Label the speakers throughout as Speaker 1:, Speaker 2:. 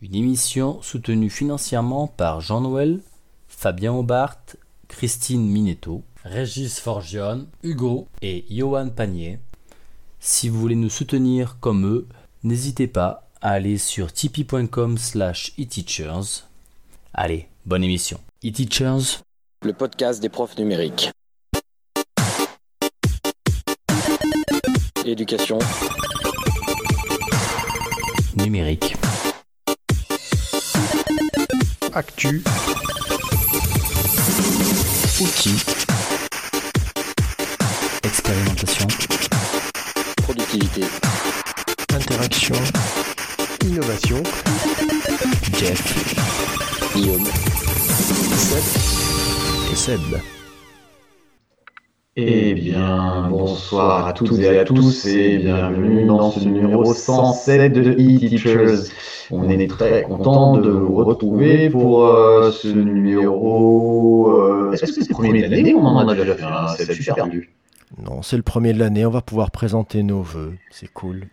Speaker 1: Une émission soutenue financièrement par Jean-Noël, Fabien Aubart, Christine Minetto, Régis Forgione, Hugo et Johan Panier. Si vous voulez nous soutenir comme eux, n'hésitez pas à aller sur tipeee.com slash eteachers. Allez, bonne émission. eTeachers,
Speaker 2: le podcast des profs numériques. Éducation
Speaker 1: numérique.
Speaker 3: Actu.
Speaker 1: Outils. Expérimentation.
Speaker 2: Productivité.
Speaker 3: Interaction. Innovation.
Speaker 1: Jeff.
Speaker 2: Guillaume.
Speaker 1: Et Seb.
Speaker 4: Eh bien, bonsoir à toutes et à tous et bienvenue dans ce numéro 107 de e-Teachers. On est très content de vous retrouver pour euh, ce numéro. Euh, Est-ce que c'est le premier de l'année On en a déjà fait un, c'est super perdu.
Speaker 3: Non, c'est le premier de l'année, on va pouvoir présenter nos vœux, c'est cool.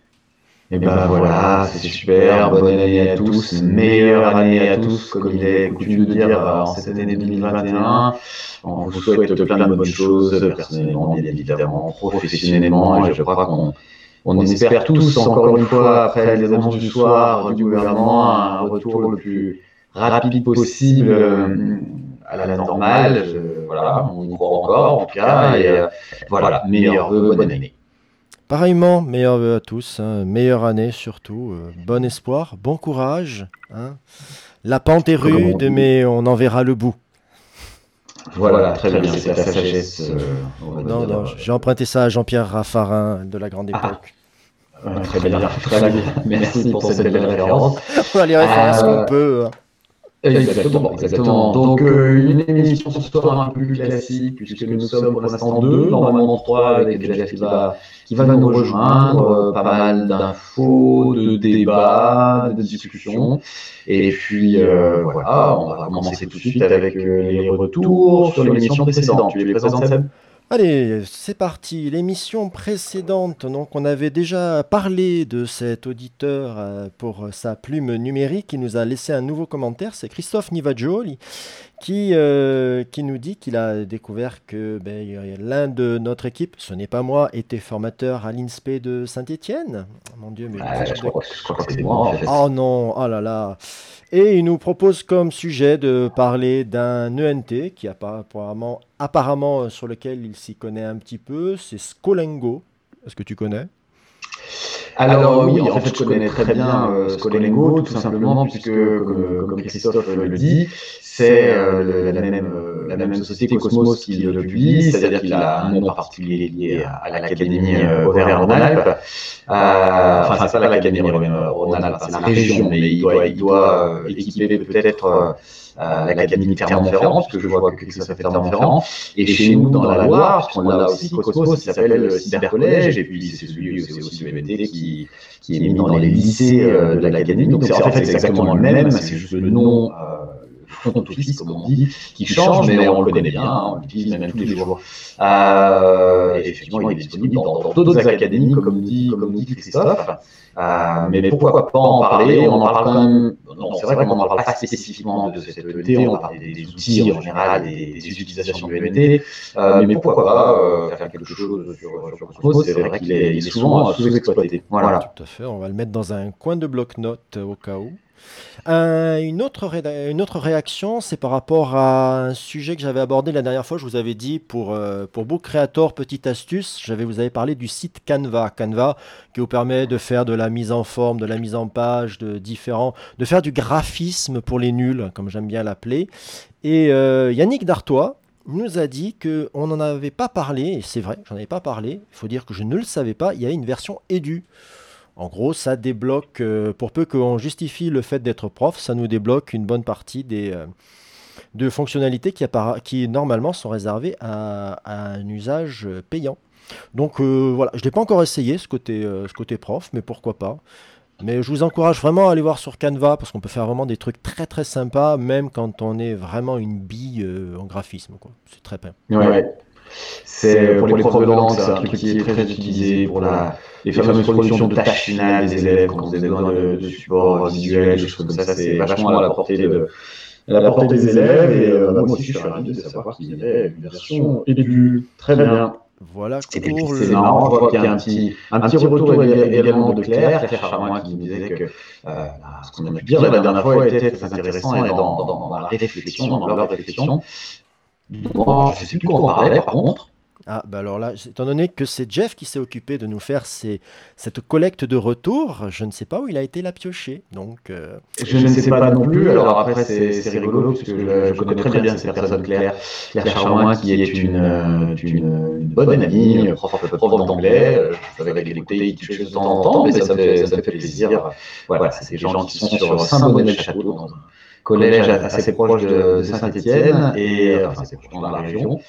Speaker 4: Et ben voilà, c'est super, bonne année à tous, meilleure année à tous, comme il est coutume de dire en cette année 2021. On vous souhaite plein de bonnes choses, personnellement, bien évidemment, professionnellement, et je crois qu'on on espère tous, encore une fois, après les annonces du soir du gouvernement, un retour le plus rapide possible euh, à la normale. voilà, on y croit encore, en tout cas, et euh, voilà, meilleurs vœux, bonne année.
Speaker 3: Pareillement, meilleurs vœux à tous, hein, meilleure année surtout, euh, bon espoir, bon courage. Hein. La pente est rude, mais on en verra le bout.
Speaker 4: Voilà, très, bien, c'est la sagesse.
Speaker 3: Euh, non, non, j'ai emprunté ça à Jean-Pierre Raffarin de la grande époque.
Speaker 4: Ah, très, bien, très bien, merci pour cette belle référence.
Speaker 3: On va les références qu'on
Speaker 4: Euh,
Speaker 3: peut. hein.
Speaker 4: Exactement, exactement. Donc, euh, une émission ce soir un peu plus classique, puisque nous sommes pour l'instant deux, normalement trois, avec Jeff qui va, qui va nous rejoindre, euh, pas mal d'infos, de débats, de discussions. Et puis, euh, voilà, on va commencer tout de suite avec euh, les retours sur l'émission précédente. Tu les présentes, Seb?
Speaker 3: Allez, c'est parti. L'émission précédente, donc on avait déjà parlé de cet auditeur euh, pour sa plume numérique qui nous a laissé un nouveau commentaire. C'est Christophe Nivagioli qui, euh, qui nous dit qu'il a découvert que ben, l'un de notre équipe, ce n'est pas moi, était formateur à l'INSPE de Saint-Étienne. Mon Dieu, mais
Speaker 4: Ah, je, crois, je crois que c'est moi, en fait.
Speaker 3: Oh non, oh là là. Et il nous propose comme sujet de parler d'un ENT qui appa- apparemment, apparemment euh, sur lequel il s'y connaît un petit peu, c'est Scolengo. Est-ce que tu connais?
Speaker 4: Alors oui, en fait, je connais très bien euh, Scolengo, tout simplement, puisque, comme, comme Christophe le dit, c'est euh, le- la, même, euh, la même société Cosmos qui le publie, c'est-à-dire qu'il a un nom particulier lié à, à l'Académie euh, Auvergne-Rhône-Alpes. Euh, enfin, c'est pas l'Académie Auvergne-Rhône-Alpes, c'est la région, mais il doit, il doit euh, équiper peut-être euh, euh, l'Académie Clermont-Ferrand, puisque je vois que Christophe est Clermont-Ferrand. Et chez nous, dans la Loire, puisqu'on a aussi Cosmos, qui s'appelle le Cybercollège, et puis c'est celui c'est aussi le MT qui, qui est mis dans les lycées euh, de l'Académie. Donc c'est en fait c'est exactement le même, c'est juste le nom, euh, le comme on dit, qui change, mais on le connaît bien, on l'utilise même tous les jours. Euh, et effectivement, il est disponible dans d'autres académies, comme dit, comme dit Christophe. Euh, mais pourquoi pas en parler On en parle quand même. C'est vrai qu'on n'en parle pas spécifiquement de cette ENT, on parle des, des outils en général, des, des utilisations de l'ENT. Euh, mais pourquoi pas euh, faire quelque chose sur, sur Cosmos C'est vrai qu'il est, est souvent euh, sous-exploité. Voilà.
Speaker 3: Tout à fait, on va le mettre dans un coin de bloc-notes euh, au cas où. Euh, une, autre une autre réaction, c'est par rapport à un sujet que j'avais abordé la dernière fois. Je vous avais dit pour, euh, pour Book Creator, petite astuce, j'avais vous avez parlé du site Canva. Canva qui vous permet de faire de la mise en forme, de la mise en page, de différents, de faire du graphisme pour les nuls, comme j'aime bien l'appeler. Et euh, Yannick Dartois nous a dit que on n'en avait pas parlé, et c'est vrai, j'en avais pas parlé. Il faut dire que je ne le savais pas. Il y a une version Edu. En gros, ça débloque, euh, pour peu qu'on justifie le fait d'être prof, ça nous débloque une bonne partie des, euh, de fonctionnalités qui, appara- qui normalement sont réservées à, à un usage euh, payant. Donc euh, voilà, je n'ai pas encore essayé ce côté, euh, ce côté prof, mais pourquoi pas. Mais je vous encourage vraiment à aller voir sur Canva parce qu'on peut faire vraiment des trucs très très sympas, même quand on est vraiment une bille euh, en graphisme. quoi. C'est très bien.
Speaker 4: Ouais. C'est pour les profs de langue, c'est un truc qui est très utilisé pour la, les fameuses productions de tâches finales des élèves quand vous avez besoin de, de support visuel, des choses comme ça. C'est vachement à la portée de à la portée des élèves. Et euh, moi aussi, je suis ravi de savoir qu'il y avait une version édulée. Très bien.
Speaker 3: Voilà pour
Speaker 4: c'est
Speaker 3: le...
Speaker 4: marrant, je vois qu'il y a un petit, un petit retour également de Claire, Claire Charmois qui disait que euh, ce qu'on a pu dire la dernière fois était très intéressant et dans, dans, dans la réflexion, dans leur réflexion. Bon, je sais plus quoi on parlait par contre.
Speaker 3: Ah, bah alors là, étant donné que c'est Jeff qui s'est occupé de nous faire ces- cette collecte de retour, je ne sais pas où il a été la piocher. Donc, euh,
Speaker 4: Je ne sais pas non plus. Alors après, c'est c'est rigolo parce que je, je connais très bien cette personne, Claire, Claire qui est une, euh, une, une bonne amie, prof, prof d'anglais. Euh, Je savais qu'elle écoutait quelque chose de temps en temps, mais ça me fait, ça me fait plaisir. Voilà, c'est des gens qui sont sur Saint-Bonnet-le-Château, dans un collège assez proche de, de Saint-Étienne, et euh, enfin, c'est dans la région.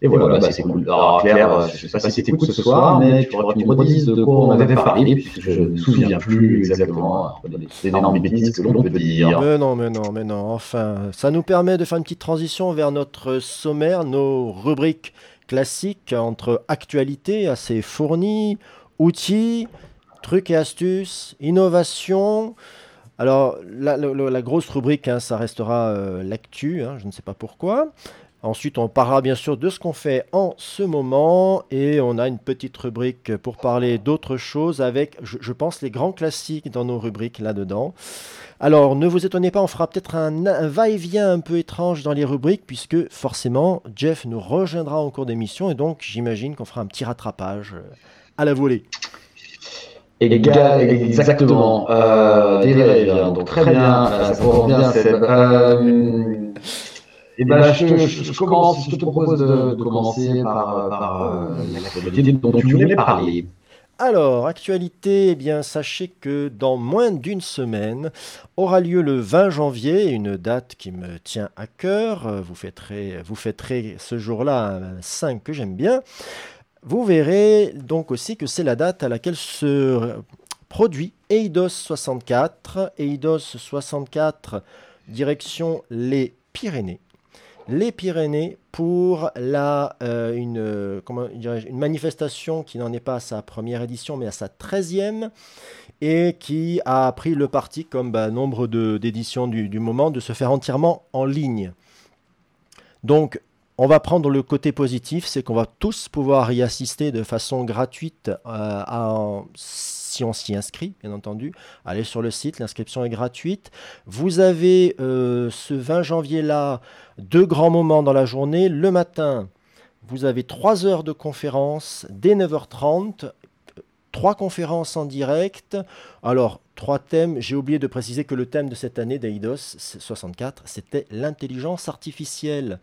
Speaker 4: Et voilà, bah, c'est cool. Alors Claire, euh, je ne sais pas si t'écoutes ce soir, mais tu tu me redises de quoi on avait parlé, puisque je ne me souviens plus exactement des énormes bêtises que l'on peut dire.
Speaker 3: mais non, mais non, mais non. Enfin, ça nous permet de faire une petite transition vers notre sommaire, nos rubriques classiques entre actualité assez fournie, outils, trucs et astuces, innovation. Alors, la, grosse rubrique, hein, ça restera euh, l'actu, hein, je ne sais pas pourquoi. Ensuite, on parlera bien sûr de ce qu'on fait en ce moment et on a une petite rubrique pour parler d'autres choses avec, je, je pense, les grands classiques dans nos rubriques là-dedans. Alors, ne vous étonnez pas, on fera peut-être un, un va-et-vient un peu étrange dans les rubriques puisque forcément, Jeff nous rejoindra en cours d'émission et donc j'imagine qu'on fera un petit rattrapage euh, à la volée.
Speaker 4: Éga- exactement. Euh, des rêves, hein, donc très bien. euh, Ça commence bien, Seb. Euh, et ben, je, te- je, je commence, je te propose de, de commencer par, par euh, l'actualité dont tu voulais parler.
Speaker 3: Alors, actualité, eh bien, sachez que dans moins d'une semaine aura lieu le 20 janvier, une date qui me tient à cœur. Euh, Vous fêterez, vous fêterez ce jour-là un 5 que j'aime bien. Vous verrez donc aussi que c'est la date à laquelle se produit Eidos 64. Eidos 64, direction les Pyrénées. Les Pyrénées pour la, euh, une, manifestation qui n'en est pas à sa première édition mais à sa treizième et qui a pris le parti, comme bah, nombre d'éditions du, du moment, de se faire entièrement en ligne. Donc, on va prendre le côté positif, c'est qu'on va tous pouvoir y assister de façon gratuite euh, si on s'y inscrit, bien entendu. Allez sur le site, l'inscription est gratuite. Vous avez euh, ce 20 janvier-là deux grands moments dans la journée. Le matin, vous avez trois heures de conférence dès 9h30, trois conférences en direct. Alors, trois thèmes. J'ai oublié de préciser que le thème de cette année d'Eidos 64, c'était l'intelligence artificielle.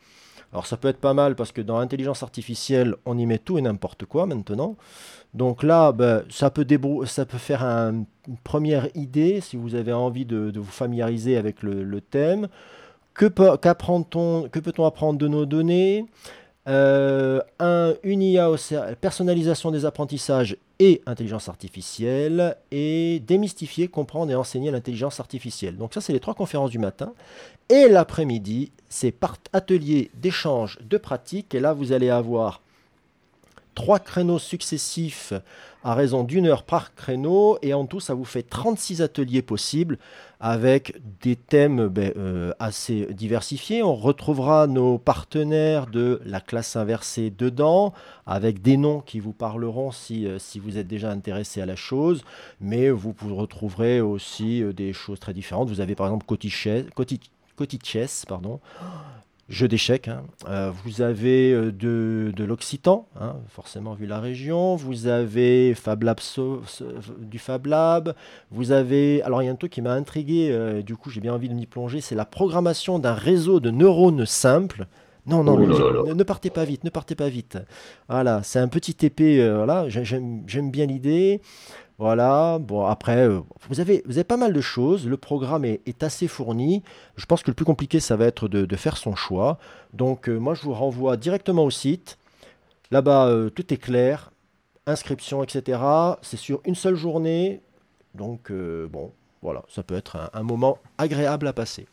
Speaker 3: Alors ça peut être pas mal parce que dans l'intelligence artificielle, on y met tout et n'importe quoi maintenant. Donc là, ben, ça, peut ça peut faire un- une première idée si vous avez envie de, vous familiariser avec le, thème. Que, peut-on apprendre de nos données? Euh, un, Une IA, au personnalisation des apprentissages et intelligence artificielle. Et démystifier, comprendre et enseigner l'intelligence artificielle. Donc ça, c'est les trois conférences du matin. Et l'après-midi, c'est part atelier d'échange de pratiques. Et là, vous allez avoir trois créneaux successifs à raison d'une heure par créneau. Et en tout, ça vous fait 36 ateliers possibles avec des thèmes ben, euh, assez diversifiés. On retrouvera nos partenaires de la classe inversée dedans, avec des noms qui vous parleront si, euh, vous êtes déjà intéressé à la chose. Mais vous, retrouverez aussi euh, des choses très différentes. Vous avez par exemple Coti- Cotichess, pardon, jeu d'échecs. hein. Euh, vous avez euh, de, de l'occitan, hein, forcément vu la région. Vous avez Fab Lab du Fab Lab. Vous avez. Alors, il y a un truc qui m'a intrigué, euh, du coup, j'ai bien envie de m'y plonger c'est la programmation d'un réseau de neurones simples. Non, non,
Speaker 4: Oh là
Speaker 3: ne-
Speaker 4: là là.
Speaker 3: Ne, ne partez pas vite, ne partez pas vite. Voilà, c'est un petit épée, euh, voilà, j'ai- j'aime j'aime bien l'idée. Voilà, bon, après, euh, vous, avez, vous avez pas mal de choses. Le programme est, assez fourni. Je pense que le plus compliqué, ça va être de, faire son choix. Donc, euh, moi, je vous renvoie directement au site. Là-bas, euh, tout est clair. Inscription, etc. C'est sur une seule journée. Donc, bon, voilà, ça peut être un moment agréable à passer.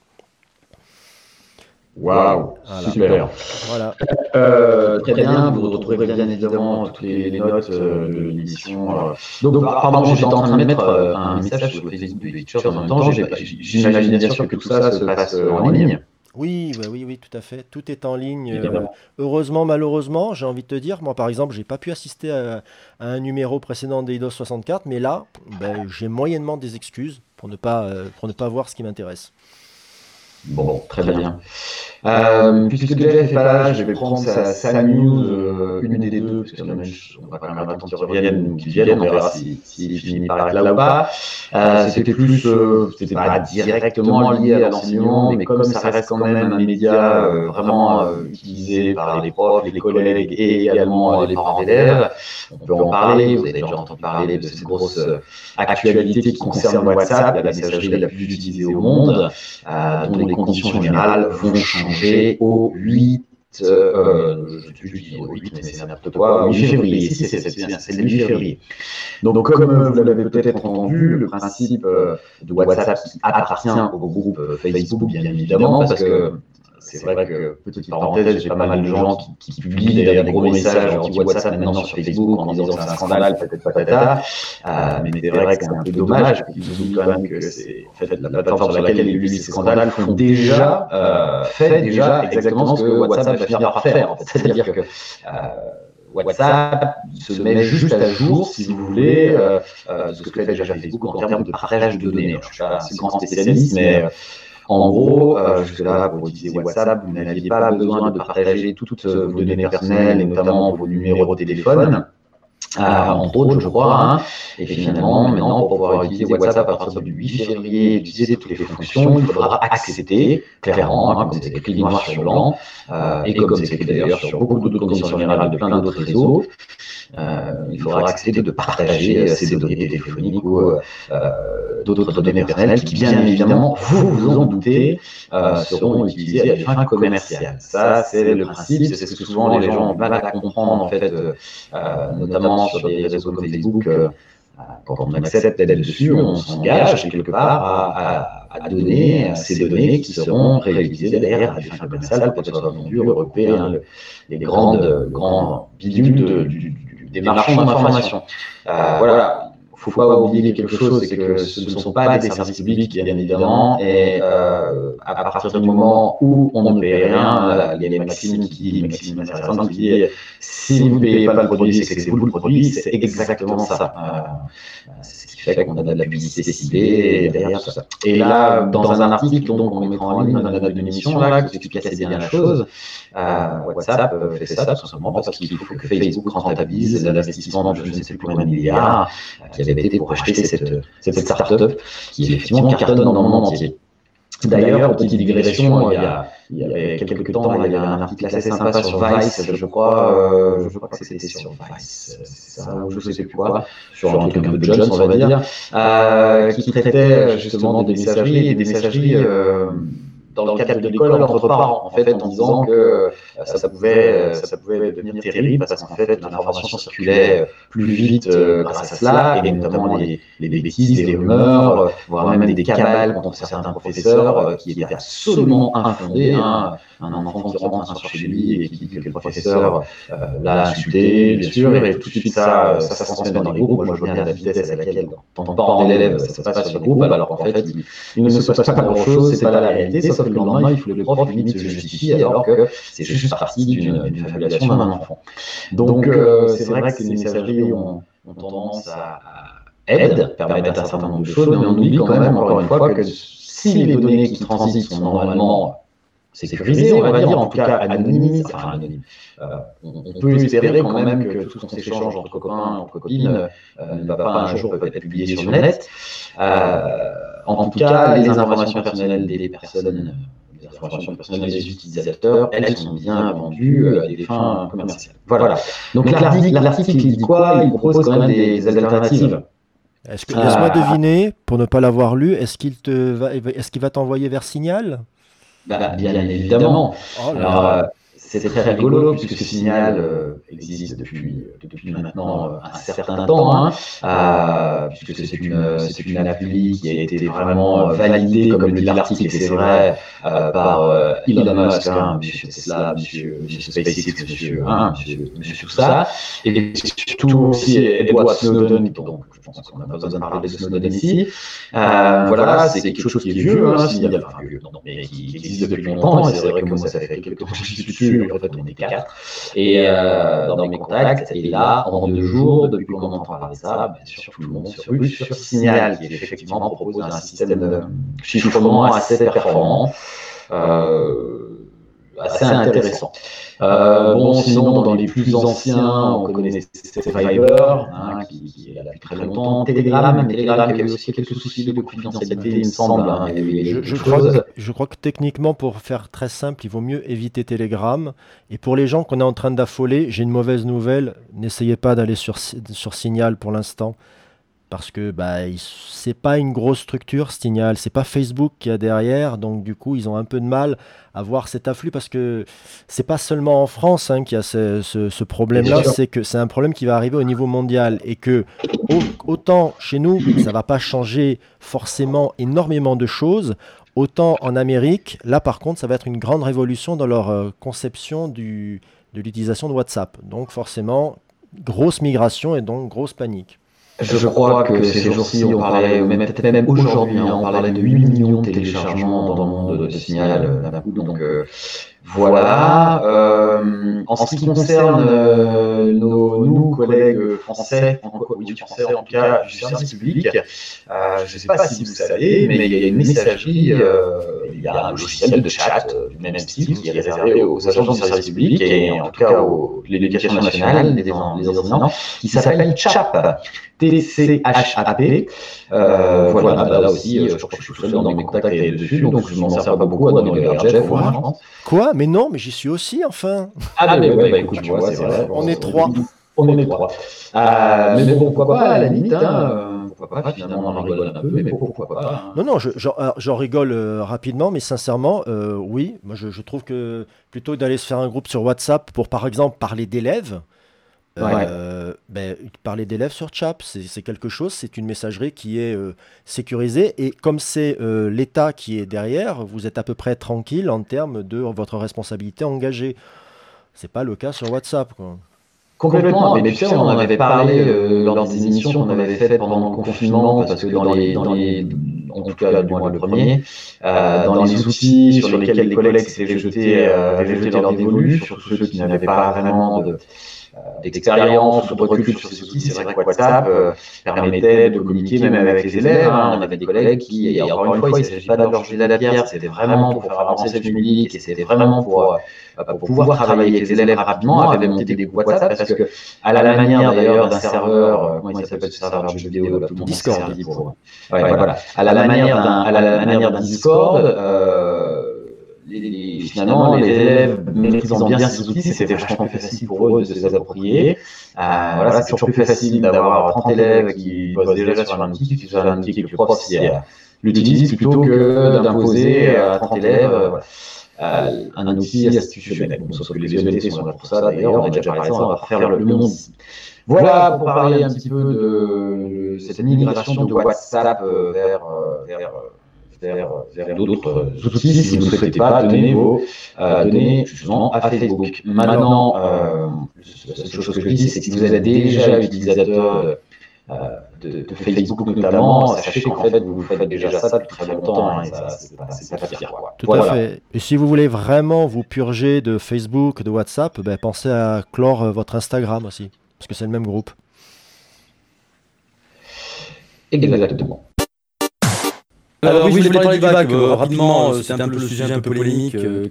Speaker 4: Waouh,
Speaker 3: Voilà.
Speaker 4: super.
Speaker 3: Voilà.
Speaker 4: Euh, très bien, vous retrouverez bien évidemment toutes les, les notes euh, de l'émission. euh. Donc, pardon, j'étais en train de mettre euh, un message sur Facebook de Pictures en même temps. J'ai- J'imagine bien sûr que tout ça se passe euh, en ligne.
Speaker 3: Oui, bah oui, oui, tout à fait. Tout est en ligne. euh, heureusement, malheureusement, j'ai envie de te dire, moi par exemple, j'ai pas pu assister à, à un numéro précédent d'Eidos 64, mais là, ben, j'ai moyennement des excuses pour ne pas, euh, pour ne pas voir ce qui m'intéresse.
Speaker 4: Bon, très bien. Euh, puisque Jeff n'est pas là, je vais prendre sa, sa news, euh, une des deux, parce que là, on va quand même attendre qu'il revienne, qu'il vienne, on verra si, si finit par être là ou pas. Euh, c'était plus, euh, c'était pas directement lié à l'enseignement, mais comme ça reste quand même un média euh, vraiment euh, utilisé par les profs, les collègues et également les parents d'élèves, on peut en parler. Vous avez déjà entendu parler de cette grosse euh, actualité qui concerne WhatsApp, la messagerie la plus utilisée au monde, euh, dont les conditions générales vont changer au 8 euh, je, je dis au 8, mais c'est n'importe quoi, au 8 février, si, c'est le 8 février. Donc, comme euh, vous l'avez peut-être entendu, le principe euh, de WhatsApp appartient au groupe euh, Facebook, bien évidemment, parce que c'est vrai que, petite parenthèse, j'ai pas mal de gens qui, qui publient des gros messages anti-WhatsApp maintenant sur Facebook en disant que c'est un scandale, peut-être patata. Euh, mais c'est vrai que c'est un peu dommage qu'ils oublient quand même que c'est en fait, la plateforme sur laquelle ils publient ces scandales font déjà, euh, fait déjà exactement ce que WhatsApp va finir par faire. En fait. C'est-à-dire que euh, WhatsApp se met juste à jour, si vous voulez, euh, euh, ce que fait déjà Facebook en termes de partage de données. Alors, je suis pas un grand spécialiste, mais en gros, euh, jusque-là, pour utiliser WhatsApp, vous n'aviez pas besoin de partager toutes vos données personnelles, et notamment vos numéros de téléphone. Euh, entre autres, je crois. Hein. Et finalement, maintenant, pour pouvoir utiliser WhatsApp à partir du 8 février, utiliser toutes les fonctions, il faudra accepter, clairement, hein, comme c'est écrit noir sur blanc, euh, et comme c'est écrit d'ailleurs sur beaucoup d'autres conditions générales de plein d'autres réseaux, euh, il faudra accepter de partager ces données téléphoniques ou euh, d'autres données personnelles qui, bien évidemment, vous vous en doutez, euh, seront utilisées à des fins commerciales. Ça, c'est le principe, c'est ce que souvent les gens ont mal à comprendre, en fait, euh, notamment sur des réseaux comme Facebook. Euh, quand on accepte d'être dessus, on s'engage quelque part à, à, à, donner ces données qui seront réutilisées derrière à des fins commerciales pour être vendues, le, les grandes, grands bidules du, des marchands d'information. Euh, voilà il ne faut pas oublier quelque chose, c'est que ce ne sont pas des services publics, bien évidemment, et euh, à partir du moment où on ne paye rien, là, il y a une maxime qui maxime intéressante qui dit, si vous ne payez pas le produit, c'est que c'est vous le produit, c'est exactement ça. Euh, c'est ce qui fait qu'on a de la publicité ciblée derrière tout ça. Et là, dans un article, donc, on mettra en ligne dans la note de l'émission, là, qui explique assez bien la chose, euh, WhatsApp fait ça tout simplement parce qu'il faut que Facebook rentabilise l'investissement de je ne sais plus combien de milliards qui avait été pour acheter cette, cette start-up qui effectivement cartonne dans le monde entier. D'ailleurs, petite digression, il y a, il y avait quelques temps, il y avait un article assez sympa sur Vice, je crois, euh, je crois que c'était sur Vice, ça, ou je sais plus quoi, sur un truc peu Jones, on va dire, euh, qui traitait justement des messageries et des messageries euh, dans le cadre de l'école entre parents, en fait, en disant que ça, ça, pouvait, ça pouvait devenir terrible parce qu'en fait, l'information circulait plus vite euh, grâce à cela, et notamment les, les bêtises, les rumeurs, voire même des cabales contre certains professeurs euh, qui étaient absolument infondés. Hein. Un enfant qui rentre un soir chez lui et qui dit que le professeur euh, l'a insulté, bien sûr, et tout de suite ça, ça, ça se transmet dans les groupes. Moi, je vois bien la vitesse à laquelle, dans ton parent d'élève, ça se passe sur le groupe, alors qu'en fait, il, il, ne se passe pas grand-chose, c'est pas la réalité, sauf que le lendemain, il faut que le prof limite se justifie, alors que c'est juste partie d'une fabulation d'un enfant. Donc, euh, c'est vrai que les messageries ont, ont tendance à, à aide, permettre un certain nombre de choses, mais on oublie quand même, encore une fois, que si les données qui transitent sont normalement sécurisées, on va dire, en tout cas enfin anonymes, euh, on, on, peut espérer quand même que tout ce qu'on s'échange entre copains, entre copines, euh, ne va pas un jour peut être publié sur le net. Euh, en tout cas, les informations personnelles des personnes les informations personnelles des utilisateurs, elles sont bien vendues à des fins commerciales. Voilà. Donc l'article, il dit quoi Il propose quand même des alternatives.
Speaker 3: Est-ce que, laisse-moi deviner, pour ne pas l'avoir lu, est-ce qu'il te va, est-ce qu'il va t'envoyer vers Signal
Speaker 4: bah, Bien évidemment. Oh Alors, c'est très rigolo puisque ce signal euh, existe depuis, depuis maintenant euh, un certain temps, hein, euh, puisque c'est une, c'est une appli qui a été vraiment validée, comme le dit l'article, et c'est vrai, par Elon Musk, hein, monsieur Tesla, monsieur, monsieur SpaceX, monsieur, hein, monsieur, monsieur tout ça, et surtout aussi Edward Snowden, donc je pense qu'on n'a pas besoin de parler de Snowden ici. voilà, c'est quelque chose qui est vieux, hein, signal, enfin vieux, non, mais qui existe depuis longtemps, et c'est vrai que moi ça fait quelques temps que je suis dessus, en fait on est quatre. Et euh, dans mes contacts, et là, en deux jours, depuis qu'on entend parler de ça, bien sûr, tout le monde sur rue sur Signal, qui effectivement propose un système de chiffrement assez performant. Euh, assez intéressant. Euh, bon, sinon, dans les plus anciens, on connaît Fiverr, hein, qui, qui, est là depuis très longtemps, Telegram, Telegram qui avait aussi quelques soucis de confidentialité, il me semble. Hein,
Speaker 3: je, je, crois, je, crois, que techniquement, pour faire très simple, il vaut mieux éviter Telegram. Et pour les gens qu'on est en train d'affoler, j'ai une mauvaise nouvelle, n'essayez pas d'aller sur, sur Signal pour l'instant parce que bah, c'est pas une grosse structure Signal, c'est pas Facebook qui a derrière, donc du coup ils ont un peu de mal à voir cet afflux parce que c'est pas seulement en France hein, qu'il y a ce, ce, problème-là, c'est que c'est un problème qui va arriver au niveau mondial et que autant chez nous ça va pas changer forcément énormément de choses, autant en Amérique, là par contre ça va être une grande révolution dans leur euh, conception du, de l'utilisation de WhatsApp, donc forcément grosse migration et donc grosse panique.
Speaker 4: Je, crois que ces jours-ci, on parlait, même, peut-être même aujourd'hui, hein, on parlait de 8 millions de téléchargements dans le monde de Signal euh. Donc euh, voilà. Euh, en ce qui concerne euh, nos, nous, collègues français, en, français en tout cas, du service public, euh, je ne sais pas si vous savez, mais il y a une messagerie, il y a un logiciel de chat du même style qui est réservé aux agents du service public et en tout cas aux l'éducation nationale, les, enseignants, qui s'appelle CHAP. T-C-H-A-P. Euh, voilà, bah, là aussi, je je suis dans mes contacts dessus, donc je m'en sers pas beaucoup dans les Jeff,
Speaker 3: Quoi? Mais non, mais j'y suis aussi, enfin.
Speaker 4: Ah, mais ouais, bah, écoute, tu vois, c'est vrai.
Speaker 3: On est trois.
Speaker 4: On est trois. Euh, mais bon, pourquoi pas, à la limite, hein, pourquoi pas, finalement, on en rigole un peu, mais pourquoi pas.
Speaker 3: Non, non, j'en rigole euh, rapidement, mais sincèrement, euh, oui, moi je, je, trouve que plutôt d'aller se faire un groupe sur WhatsApp pour, par exemple, parler d'élèves, euh, ben, parler d'élèves sur Chap, c'est quelque chose, c'est une messagerie qui est euh, sécurisée et comme c'est euh, l'État qui est derrière, vous êtes à peu près tranquille en termes de votre responsabilité engagée. C'est pas le cas sur WhatsApp. Quoi.
Speaker 4: Complètement, mais, tu sais, on en avait parlé lors des émissions qu'on avait faites pendant le confinement, parce que dans les, dans les en tout cas du moins le premier, dans les outils sur lesquels les collègues s'étaient jetés, avaient jeté leur dévolu, sur ceux qui n'avaient pas vraiment de d'expérience ou de recul sur ces outils, c'est vrai que WhatsApp euh, permettait de communiquer même avec les élèves. Hein. On avait des collègues qui, et encore une fois, il ne s'agit pas de leur jeter la pierre, c'était vraiment pour faire avancer le numérique et c'était vraiment pour, euh, pour pouvoir travailler avec les élèves rapidement, avait monté des WhatsApp parce que, à la manière d'ailleurs d'un serveur, euh, comment il s'appelle ce serveur de jeux vidéo, tout le monde Discord. Pour, ouais, voilà. À la manière d'un Discord, les, finalement, les élèves maîtrisant bien ces outils, c'était vachement plus facile pour eux de se les approprier. Euh, voilà, c'est toujours plus facile d'avoir 30 élèves qui bossent déjà sur un outil, qui sont un outil que le prof l'utilise plutôt que d'imposer à 30 élèves voilà. euh, un outil institutionnel. Bon, sauf que les sont là pour ça, d'ailleurs, on a déjà parlé de ça, on va refaire le, le monde Voilà pour parler un petit peu de cette migration de WhatsApp vers, vers vers, vers d'autres outils si vous ne souhaitez pas donner vos euh, données justement à Facebook. Maintenant, euh, la seule chose que je dis, c'est que si vous êtes déjà utilisateur euh, de, de, Facebook notamment, sachez qu'en fait, vous faites déjà ça depuis très longtemps hein, c'est pas, pas pire. Quoi.
Speaker 3: Tout voilà. à fait. Et si vous voulez vraiment vous purger de Facebook, de WhatsApp, ben, pensez à clore votre Instagram aussi, parce que c'est le même groupe.
Speaker 4: Exactement.
Speaker 1: Alors, oui, je voulais parler du bac euh, rapidement, euh, c'est un peu le sujet un peu polémique, euh,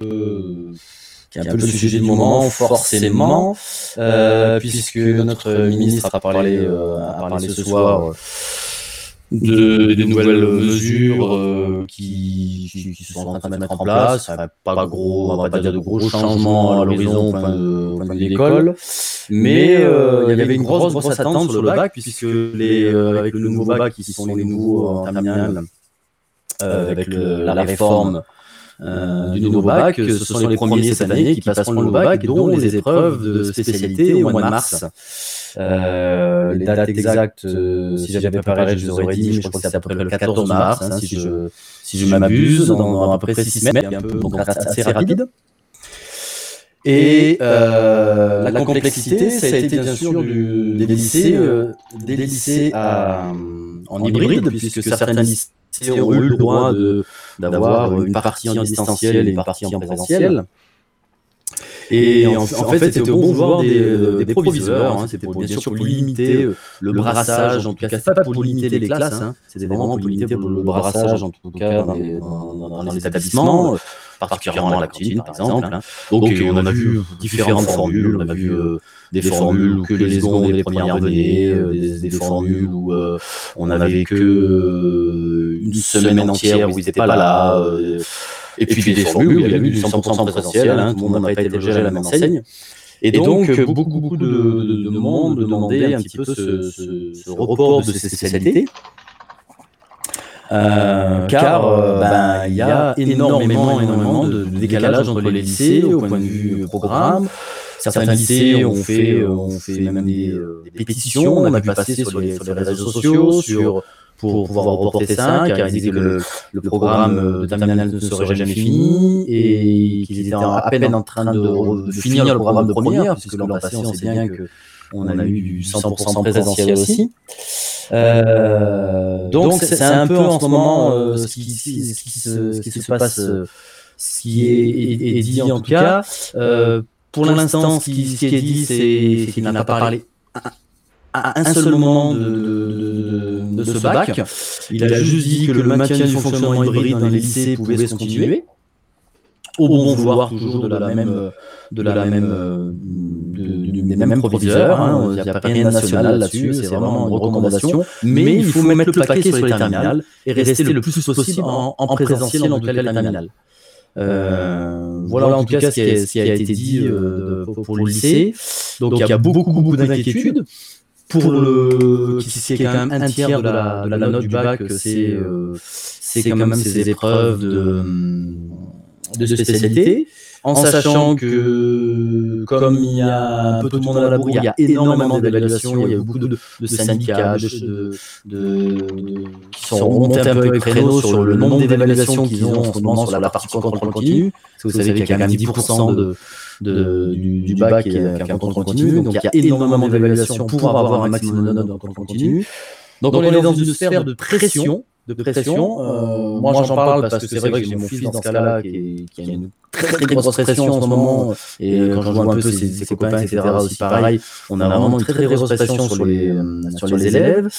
Speaker 1: qui est un peu le sujet du moment, forcément, euh, puisque notre ministre a parlé, a parlé ce soir de, des nouvelles mesures qui, qui, qui, sont en train de mettre en place. Pas gros, on va pas dire de gros changements à l'horizon point de, point de l'école, mais euh, il y avait une grosse grosse attente sur le bac puisque les avec le nouveau bac qui sont les nouveaux en terminale euh, avec le, la réforme du nouveau bac. Ce sont les premiers cette année qui passeront le nouveau bac, dont les épreuves de spécialité au mois de mars. Euh, les dates exactes, si j'avais préparé, je vous aurais dit, mais je crois que c'est à peu près le 14 mars, hein, si je, si je m'abuse, dans, à peu près 6 semaines, un peu, donc assez rapide. Et euh, la, complexité, ça a été bien sûr du, des lycées, euh, des lycées à, en hybride, puisque certains lycées ont eu le droit d'avoir une partie en distanciel et une partie en présentiel. Et, en, fait, c'était au bon vouloir des, des, proviseurs. Hein, c'était pour, bien sûr pour limiter le brassage, en tout cas, pas pour limiter les classes, hein, c'était vraiment pour limiter le brassage, en tout cas, dans les, dans, les établissements, particulièrement la cantine, par exemple. Hein. Donc, on a vu différentes formules. On a vu des formules que les secondes et les premières venaient, des, formules où on avait que une semaine entière où ils n'étaient pas là. Et, puis, des, formules où il y a eu du 100% présentiel, hein, tout le monde n'a pas été logé à la même enseigne. Et donc, beaucoup, beaucoup de, de, monde demandait un petit peu ce, ce, report de ces spécialités. Euh, car euh, ben, il y a énormément, énormément de, décalage entre les lycées au point de vue programme. Certains lycées ont fait, ont fait même des, des pétitions, on a pu passer sur les, sur les réseaux sociaux, sur pour, pouvoir reporter ça, car il disait que le, le programme de terminale ne serait jamais fini et qu'il était à peine en train de, de, finir le programme de première, puisque l'an passé, on sait bien que on a eu du 100% présentiel aussi. Euh, donc c'est un peu en ce moment euh, ce, qui, ce, qui se, ce, qui, se, passe, ce qui est, est, dit en tout cas. Euh, pour l'instant, ce qui, ce qui est dit, c'est qu'il n'a pas parlé à un seul moment de, de, ce bac. Il a juste dit que le maintien du fonctionnement hybride dans les lycées pouvait se continuer, au bon vouloir toujours de la même, de la même, du même proviseur. Hein. Il n'y a rien de national là-dessus, c'est vraiment une recommandation. Mais il faut mettre le paquet sur les terminales et rester le plus possible en, en présentiel en tout cas les terminales. Euh, voilà, en tout cas ce qui a, été dit euh, pour, le lycée. Donc il y a beaucoup, beaucoup d'inquiétudes pour le qui, est quand même un tiers de la, de la note du bac, c'est euh, c'est quand même ces épreuves de, de spécialité, en sachant que comme il y a un peu tout le monde à la bourre, il y a énormément d'évaluations, il y a beaucoup de, de syndicats de, de, qui sont remontés un peu avec créneau sur le nombre d'évaluations qu'ils ont en ce moment sur la partie contrôle continu. Parce que vous savez qu'il y a quand même 10% de de, du, du, bac qui est, qui un contrôle continu. Donc il y a énormément d'évaluations pour avoir un maximum de notes dans le contrôle continu. Donc on est dans une sphère de pression de pression. Euh, moi, j'en parle parce que c'est vrai que j'ai mon fils dans ce cas-là qui, qui, a une très très grosse pression en ce moment. Et quand je vois un peu ses, ses copains, etc., aussi pareil, on a vraiment une très très grosse pression sur les, sur les élèves.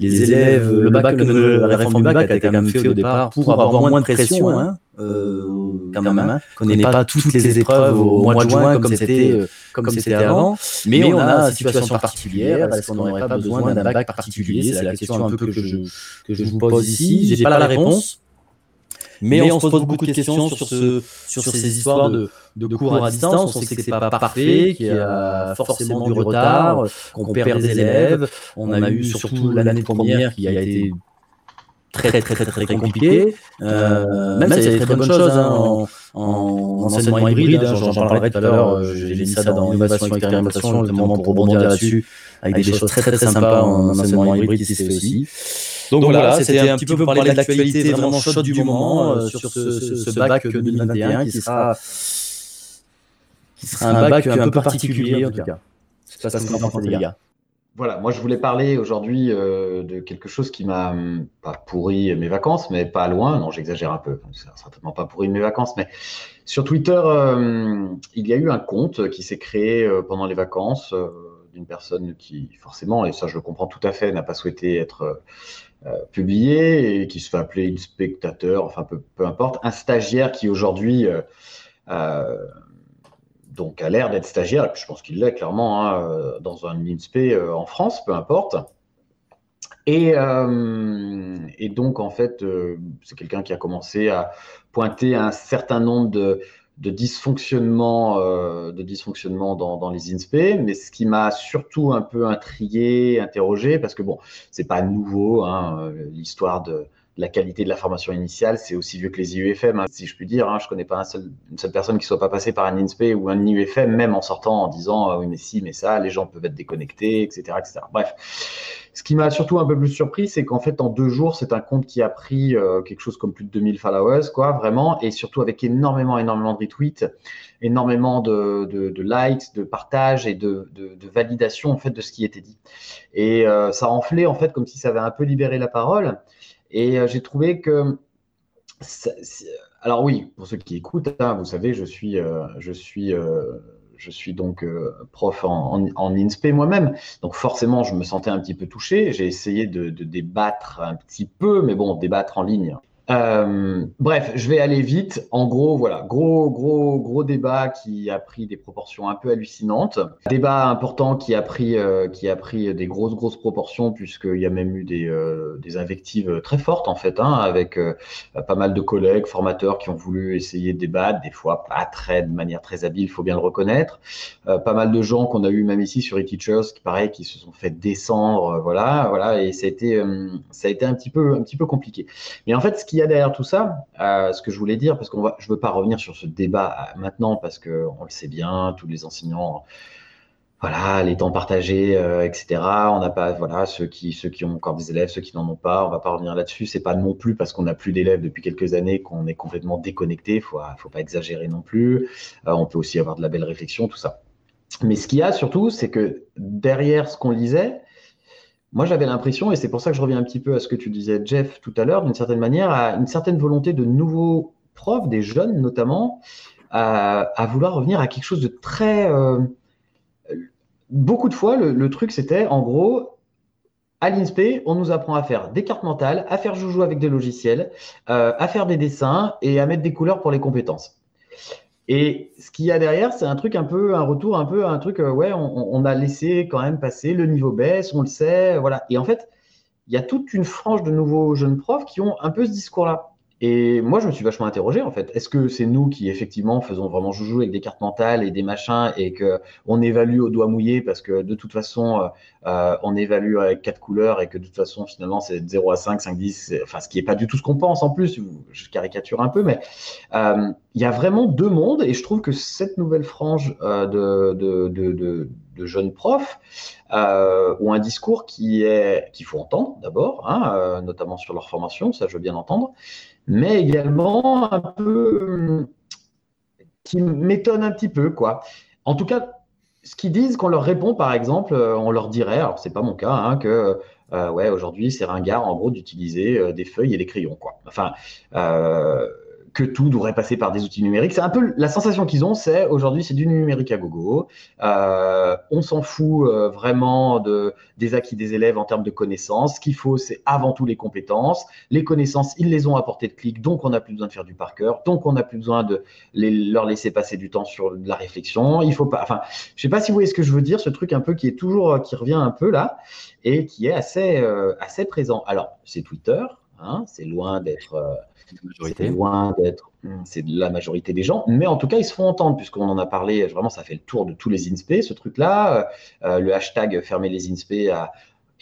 Speaker 1: Les élèves, le bac, la réforme du bac a été quand même fait au départ pour avoir moins de pression. Hein euh, quand même, hein, qu'on n'ait pas toutes les épreuves au mois de juin comme c'était euh, comme c'était avant, mais on a une situation particulière. Est-ce qu'on n'aurait pas besoin d'un bac particulier? C'est la question un peu que je que je vous pose ici. J'ai pas la réponse. Mais, on, se pose beaucoup de questions sur, ce, sur ces histoires de, de cours à distance. On sait que c'est pas parfait, qu'il y a forcément du retard, qu'on perd des élèves. On a eu surtout l'année première qui a été très très très très, très compliqué. Euh, même si c'est très bonne chose hein, en, en, enseignement hybride, hein, j'en parlerai tout à l'heure, j'ai mis ça dans l'innovation et expérimentation, notamment pour rebondir là-dessus, avec des choses très très sympas en enseignement hybride qui se fait aussi. Donc, voilà, c'était un petit peu pour parler de l'actualité vraiment chaude du moment euh, sur ce, ce, bac 2021 qui sera, qui sera un bac un peu particulier en tout cas. C'est pas ça les gars.
Speaker 4: Voilà, moi je voulais parler aujourd'hui euh, de quelque chose qui m'a hum, pas pourri mes vacances, mais pas loin. Non, j'exagère un peu. Certainement pas pourri mes vacances, mais sur Twitter, euh, il y a eu un compte qui s'est créé euh, pendant les vacances d'une personne qui, forcément, et ça je le comprends tout à fait, n'a pas souhaité être publié et qui se fait appeler une spectateur, enfin peu, peu importe, un stagiaire qui aujourd'hui donc a l'air d'être stagiaire, et je pense qu'il l'est clairement hein, euh, dans un INSPE euh, en France, peu importe. Et, euh, et donc, en fait, c'est quelqu'un qui a commencé à pointer un certain nombre de, de dysfonctionnements, de dysfonctionnement dans, dans, les INSPE, mais ce qui m'a surtout un peu intrigué, interrogé, parce que bon, c'est pas nouveau, hein, l'histoire de, la qualité de la formation initiale, c'est aussi vieux que les IUFM, hein, si je puis dire. Hein. Je connais pas une seule personne qui soit pas passée par un INSPE ou un IUFM, même en sortant en disant oui mais si, mais ça, les gens peuvent être déconnectés, etc., etc. Bref, ce qui m'a surtout un peu plus surpris, c'est qu'en fait, en deux jours, c'est un compte qui a pris euh, quelque chose comme plus de 2000 followers, quoi, vraiment, et surtout avec énormément, énormément de retweets, énormément de, likes, de partages et de, de, validation, en fait, de ce qui était dit. Et euh, ça enflé, en fait, comme si ça avait un peu libéré la parole. Et euh, j'ai trouvé que alors oui, pour ceux qui écoutent, hein, vous savez, je suis, je suis je suis donc euh, prof en, en, INSPE moi-même, donc forcément je me sentais un petit peu touché. J'ai essayé de, de, débattre un petit peu, mais bon, débattre en ligne, euh, bref, je vais aller vite. En gros, voilà, gros, gros, gros débat qui a pris des proportions un peu hallucinantes. Débat important qui a pris, euh, qui a pris des grosses, grosses proportions puisqu'il y a même eu des, euh, des invectives très fortes en fait, hein, avec pas mal de collègues, formateurs qui ont voulu essayer de débattre, des fois pas très, de manière très habile, il faut bien le reconnaître. pas mal de gens qu'on a eu même ici sur eTeachers, qui paraît, qui se sont fait descendre, voilà, voilà, et ça a été, ça a été un petit peu, un petit peu compliqué. Mais en fait, ce qui derrière tout ça, euh, ce que je voulais dire, parce qu'on va, je veux pas revenir sur ce débat euh, maintenant, parce que on le sait bien, tous les enseignants, voilà, les temps partagés, euh, etc. On n'a pas, voilà, ceux qui, ceux qui ont encore des élèves, ceux qui n'en ont pas, on va pas revenir là-dessus. C'est pas non plus parce qu'on n'a plus d'élèves depuis quelques années qu'on est complètement déconnecté. Faut, faut pas exagérer non plus. on peut aussi avoir de la belle réflexion, tout ça. Mais ce qu'il y a surtout, c'est que derrière ce qu'on lisait, moi, j'avais l'impression, et c'est pour ça que je reviens un petit peu à ce que tu disais, Jeff, tout à l'heure, d'une certaine manière, à une certaine volonté de nouveaux profs, des jeunes notamment, à, vouloir revenir à quelque chose de très... Euh, beaucoup de fois, le, truc, c'était, en gros, à l'INSPE, on nous apprend à faire des cartes mentales, à faire joujou avec des logiciels, euh, à faire des dessins et à mettre des couleurs pour les compétences. Et ce qu'il y a derrière, c'est un truc un peu, un retour un peu, un truc, euh, ouais, on, a laissé quand même passer, le niveau baisse, on le sait, voilà. Et en fait, il y a toute une frange de nouveaux jeunes profs qui ont un peu ce discours-là. Et moi, je me suis vachement interrogé en fait. Est-ce que c'est nous qui effectivement faisons vraiment joujou avec des cartes mentales et des machins et que on évalue au doigt mouillé parce que de toute façon, euh, euh, on évalue avec quatre couleurs et que de toute façon, finalement, c'est 0 à 5, 5, 10, enfin, ce qui est pas du tout ce qu'on pense en plus. Je caricature un peu, mais euh, il y a vraiment deux mondes et je trouve que cette nouvelle frange de, jeunes profs ont un discours qui est qu'il faut entendre d'abord, hein, notamment sur leur formation, ça je veux bien entendre mais également un peu qui m'étonne un petit peu, quoi. En tout cas, ce qu'ils disent qu'on leur répond, par exemple, euh, on leur dirait, alors c'est pas mon cas, hein, que euh, ouais, aujourd'hui c'est ringard en gros d'utiliser euh, des feuilles et des crayons, quoi. Enfin, que tout devrait passer par des outils numériques. C'est un peu la sensation qu'ils ont, c'est aujourd'hui c'est du numérique à gogo. Euh, on s'en fout euh, vraiment de, des acquis des élèves en termes de connaissances. Ce qu'il faut, c'est avant tout les compétences. Les connaissances, ils les ont à portée de clic, donc on n'a plus besoin de faire du par cœur, donc on n'a plus besoin de les, leur laisser passer du temps sur de la réflexion. Il faut pas, enfin, je sais pas si vous voyez ce que je veux dire, ce truc un peu qui est toujours, qui revient un peu là et qui est assez, euh, assez présent. Alors, c'est Twitter, hein, c'est loin d'être c'est loin d'être, hmm. c'est la majorité des gens, mais en tout cas, ils se font entendre, puisqu'on en a parlé, vraiment, ça fait le tour de tous les INSPE, ce truc-là. Euh, le hashtag fermer les INSPE a,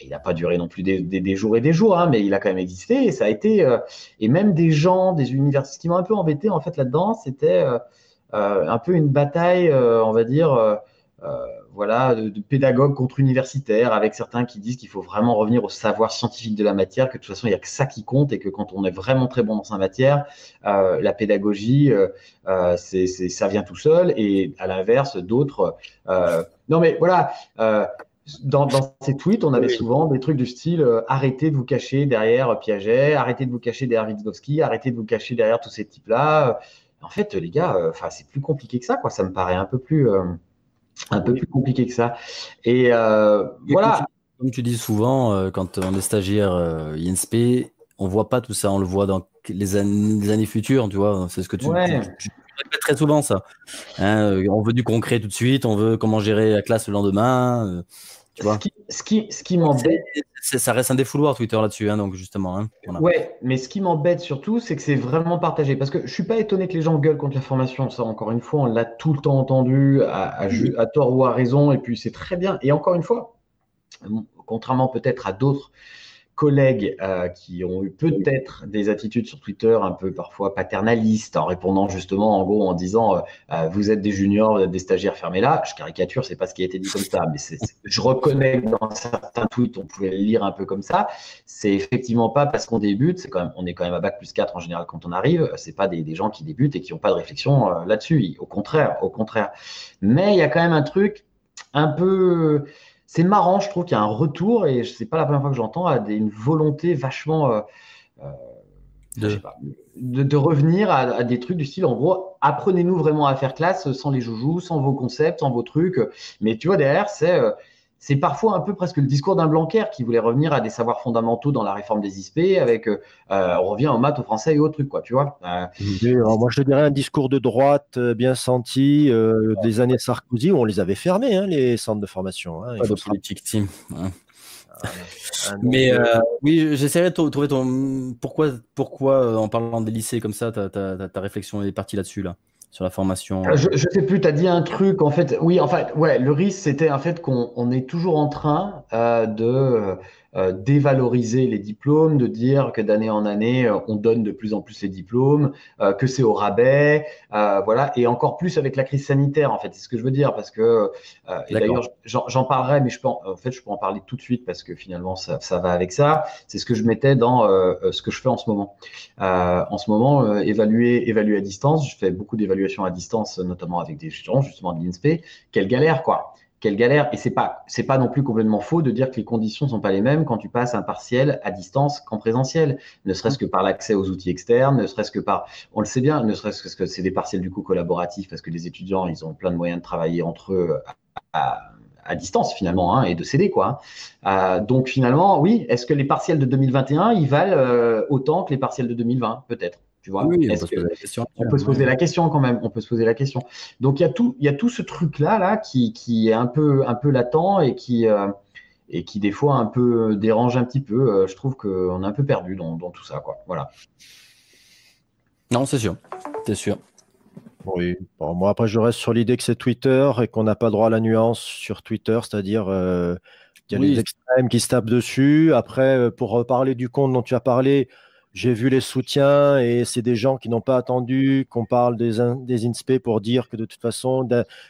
Speaker 4: il n'a pas duré non plus des, jours et des jours, hein, mais il a quand même existé. Et ça a été, euh, et même des gens, des universités, ce qui m'ont un peu embêté en fait là-dedans, c'était euh, un peu une bataille, on va dire, voilà, de, pédagogues contre universitaires, avec certains qui disent qu'il faut vraiment revenir au savoir scientifique de la matière, que de toute façon, il n'y a que ça qui compte et que quand on est vraiment très bon dans sa matière, euh, la pédagogie, euh, euh, c'est, ça vient tout seul. Et à l'inverse, d'autres... non, mais voilà. Dans, ces tweets, on avait souvent des trucs du style arrêtez de vous cacher derrière Piaget, arrêtez de vous cacher derrière Vygotsky, arrêtez de vous cacher derrière tous ces types-là. En fait, les gars, enfin, c'est plus compliqué que ça, quoi. Ça me paraît un peu plus un peu plus compliqué que ça. Et euh, voilà.
Speaker 1: Comme tu dis souvent, euh, quand on est stagiaire euh, INSP, on voit pas tout ça, on le voit dans les, années, années futures, tu vois. C'est ce que tu, ouais. très souvent ça. Hein, on veut du concret tout de suite, on veut comment gérer la classe le lendemain. Tu vois.
Speaker 4: Ce qui, ce qui, m'embête.
Speaker 1: Ça reste un défouloir Twitter là-dessus, hein, donc justement. Hein,
Speaker 4: Ouais, mais ce qui m'embête surtout, c'est que c'est vraiment partagé. Parce que je suis pas étonné que les gens gueulent contre la formation. Ça, encore une fois, on l'a tout le temps entendu, à, à, tort ou à raison, et puis c'est très bien. Et encore une fois, contrairement peut-être à d'autres collègues euh, qui ont eu peut-être des attitudes sur Twitter un peu parfois paternalistes en répondant justement en gros en disant euh, euh, vous êtes des juniors, des stagiaires, fermez là. Je caricature, c'est pas ce qui a été dit comme ça, mais je reconnais que dans certains tweets on pouvait le lire un peu comme ça. C'est effectivement pas parce qu'on débute, c'est quand même, on est quand même à bac plus 4 en général quand on arrive. C'est pas des, des, gens qui débutent et qui n'ont pas de réflexion là-dessus. Au contraire, au contraire. Mais il y a quand même un truc un peu c'est marrant, je trouve qu'il y a un retour, et ce n'est pas la première fois que j'entends, à des, une volonté vachement euh, euh, de... de... revenir à, des trucs du style, en gros, apprenez-nous vraiment à faire classe sans les joujoux, sans vos concepts, sans vos trucs. Mais tu vois, derrière, c'est euh, c'est parfois un peu presque le discours d'un Blanquer qui voulait revenir à des savoirs fondamentaux dans la réforme des ISP, avec euh, euh, on revient en maths, au français et autres trucs, quoi, tu vois.
Speaker 3: Euh, moi, je dirais un discours de droite bien senti des années Sarkozy où on les avait fermés, hein, les centres de formation.
Speaker 1: Hein, de politique team. Ah, Mais oui, j'essaierai de trouver ton pourquoi, pourquoi en parlant des lycées comme ça, ta, ta, ta réflexion est partie là-dessus là? Sur la formation
Speaker 4: Je, je sais plus, tu as dit un truc, en fait, oui, en fait, ouais, le risque, c'était en fait qu'on on est toujours en train euh, de euh, dévaloriser les diplômes, de dire que d'année en année, euh, on donne de plus en plus les diplômes, euh, que c'est au rabais, voilà, et encore plus avec la crise sanitaire, en fait, c'est ce que je veux dire, parce que, et d'ailleurs, j'en parlerai, mais je peux en, fait, je peux en parler tout de suite parce que finalement, ça, ça va avec ça. C'est ce que je mettais dans ce que je fais en ce moment. en ce moment, évaluer, évaluer à distance, je fais beaucoup d'évaluations à distance, notamment avec des étudiants, justement de l'INSPE. Quelle galère, quoi quelle galère. Et c'est pas, c'est pas non plus complètement faux de dire que les conditions sont pas les mêmes quand tu passes un partiel à distance qu'en présentiel. Ne serait-ce que par l'accès aux outils externes, ne serait-ce que par, on le sait bien, ne serait-ce que c'est des partiels du coup collaboratifs parce que les étudiants, ils ont plein de moyens de travailler entre eux à, à distance finalement hein, et de céder quoi. Euh, donc finalement, oui, est-ce que les partiels de 2021 ils valent euh, autant que les partiels de 2020 Peut-être?
Speaker 1: Oui, on, peut, se question,
Speaker 4: on peut se poser la question quand même. On peut se poser la question. Donc il y a tout, il y a tout ce truc là là qui, qui est un peu un peu latent et qui euh, et qui des fois un peu dérange un petit peu. Euh, je trouve qu'on est un peu perdu dans, dans, tout ça quoi. Voilà.
Speaker 1: Non, c'est sûr, c'est sûr.
Speaker 3: Oui. Bon, moi après je reste sur l'idée que c'est Twitter et qu'on n'a pas droit à la nuance sur Twitter, c'est-à-dire euh, qu'il y a les extrêmes qui se tapent dessus. Après, pour reparler du compte dont tu as parlé j'ai vu les soutiens et c'est des gens qui n'ont pas attendu qu'on parle des, des INSPE pour dire que de toute façon,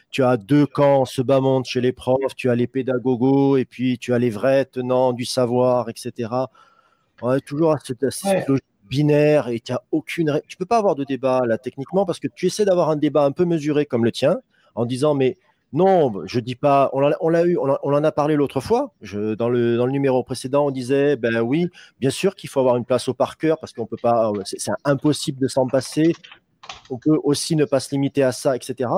Speaker 3: tu as deux camps se bas-monde chez les profs, tu as les pédagogues et puis tu as les vrais tenants du savoir, etc. On est toujours à cette, logique binaire et tu as aucune. Tu peux pas avoir de débat là techniquement parce que tu essaies d'avoir un débat un peu mesuré comme le tien en disant mais non, je dis pas. On l'a eu, on, en a parlé l'autre fois. dans, le, numéro précédent, on disait, ben oui, bien sûr qu'il faut avoir une place au par cœur parce qu'on peut pas, c'est impossible de s'en passer. On peut aussi ne pas se limiter à ça, etc.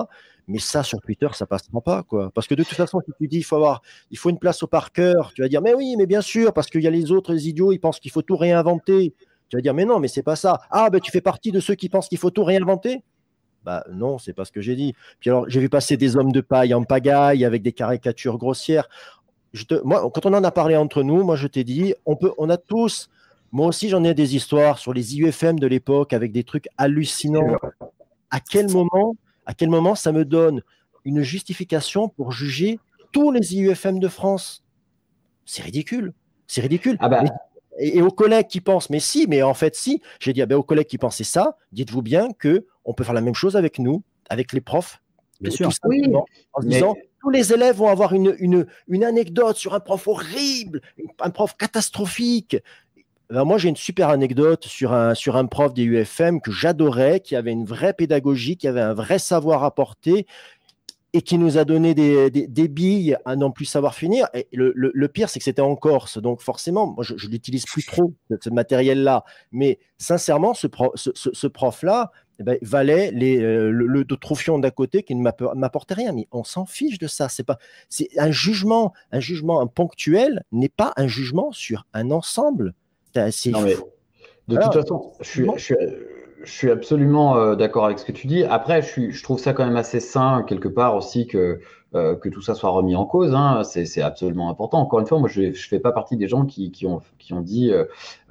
Speaker 3: Mais ça, sur Twitter, ça passera pas, quoi. Parce que de toute façon, si tu dis, il faut avoir, il faut une place au par cœur, tu vas dire, mais oui, mais bien sûr, parce qu'il y a les autres idiots, ils pensent qu'il faut tout réinventer. Tu vas dire, mais non, mais c'est pas ça. Ah, ben tu fais partie de ceux qui pensent qu'il faut tout réinventer? Bah non, c'est pas ce que j'ai dit. Puis alors, j'ai vu passer des hommes de paille en pagaille avec des caricatures grossières. Je te, moi, quand on en a parlé entre nous, moi je t'ai dit, on peut, on a tous. Moi aussi, j'en ai des histoires sur les IUFM de l'époque avec des trucs hallucinants. À quel moment, à quel moment ça me donne une justification pour juger tous les IUFM de France? C'est ridicule. C'est ridicule.
Speaker 4: Ah bah.
Speaker 3: Et, aux collègues qui pensent, mais si, mais en fait, si, j'ai dit ah ben, aux collègues qui pensaient ça, dites-vous bien que on peut faire la même chose avec nous, avec les profs.
Speaker 1: Bien sûr.
Speaker 3: en disant tous les élèves vont avoir une, une, anecdote sur un prof horrible, un prof catastrophique. Ben, moi, j'ai une super anecdote sur un, sur un prof des UFM que j'adorais, qui avait une vraie pédagogie, qui avait un vrai savoir à porter et qui nous a donné des, des, billes à n'en plus savoir finir. Et le, le, pire, c'est que c'était en Corse. Donc forcément, moi, je, ne l'utilise plus trop, ce, matériel-là. Mais sincèrement, ce, ce, ce prof-là, eh ben, valait les, euh, le, le trophion d'à côté qui ne m'apportait rien. Mais on s'en fiche de ça. C'est pas, c'est un jugement, un jugement ponctuel n'est pas un jugement sur un ensemble.
Speaker 4: Mais de toute façon, je suis, je suis, je suis absolument euh, d'accord avec ce que tu dis. Après, je, suis, je, trouve ça quand même assez sain quelque part aussi que euh, que tout ça soit remis en cause. Hein. C'est absolument important. Encore une fois, moi, je ne fais pas partie des gens qui, qui, ont, qui ont dit euh,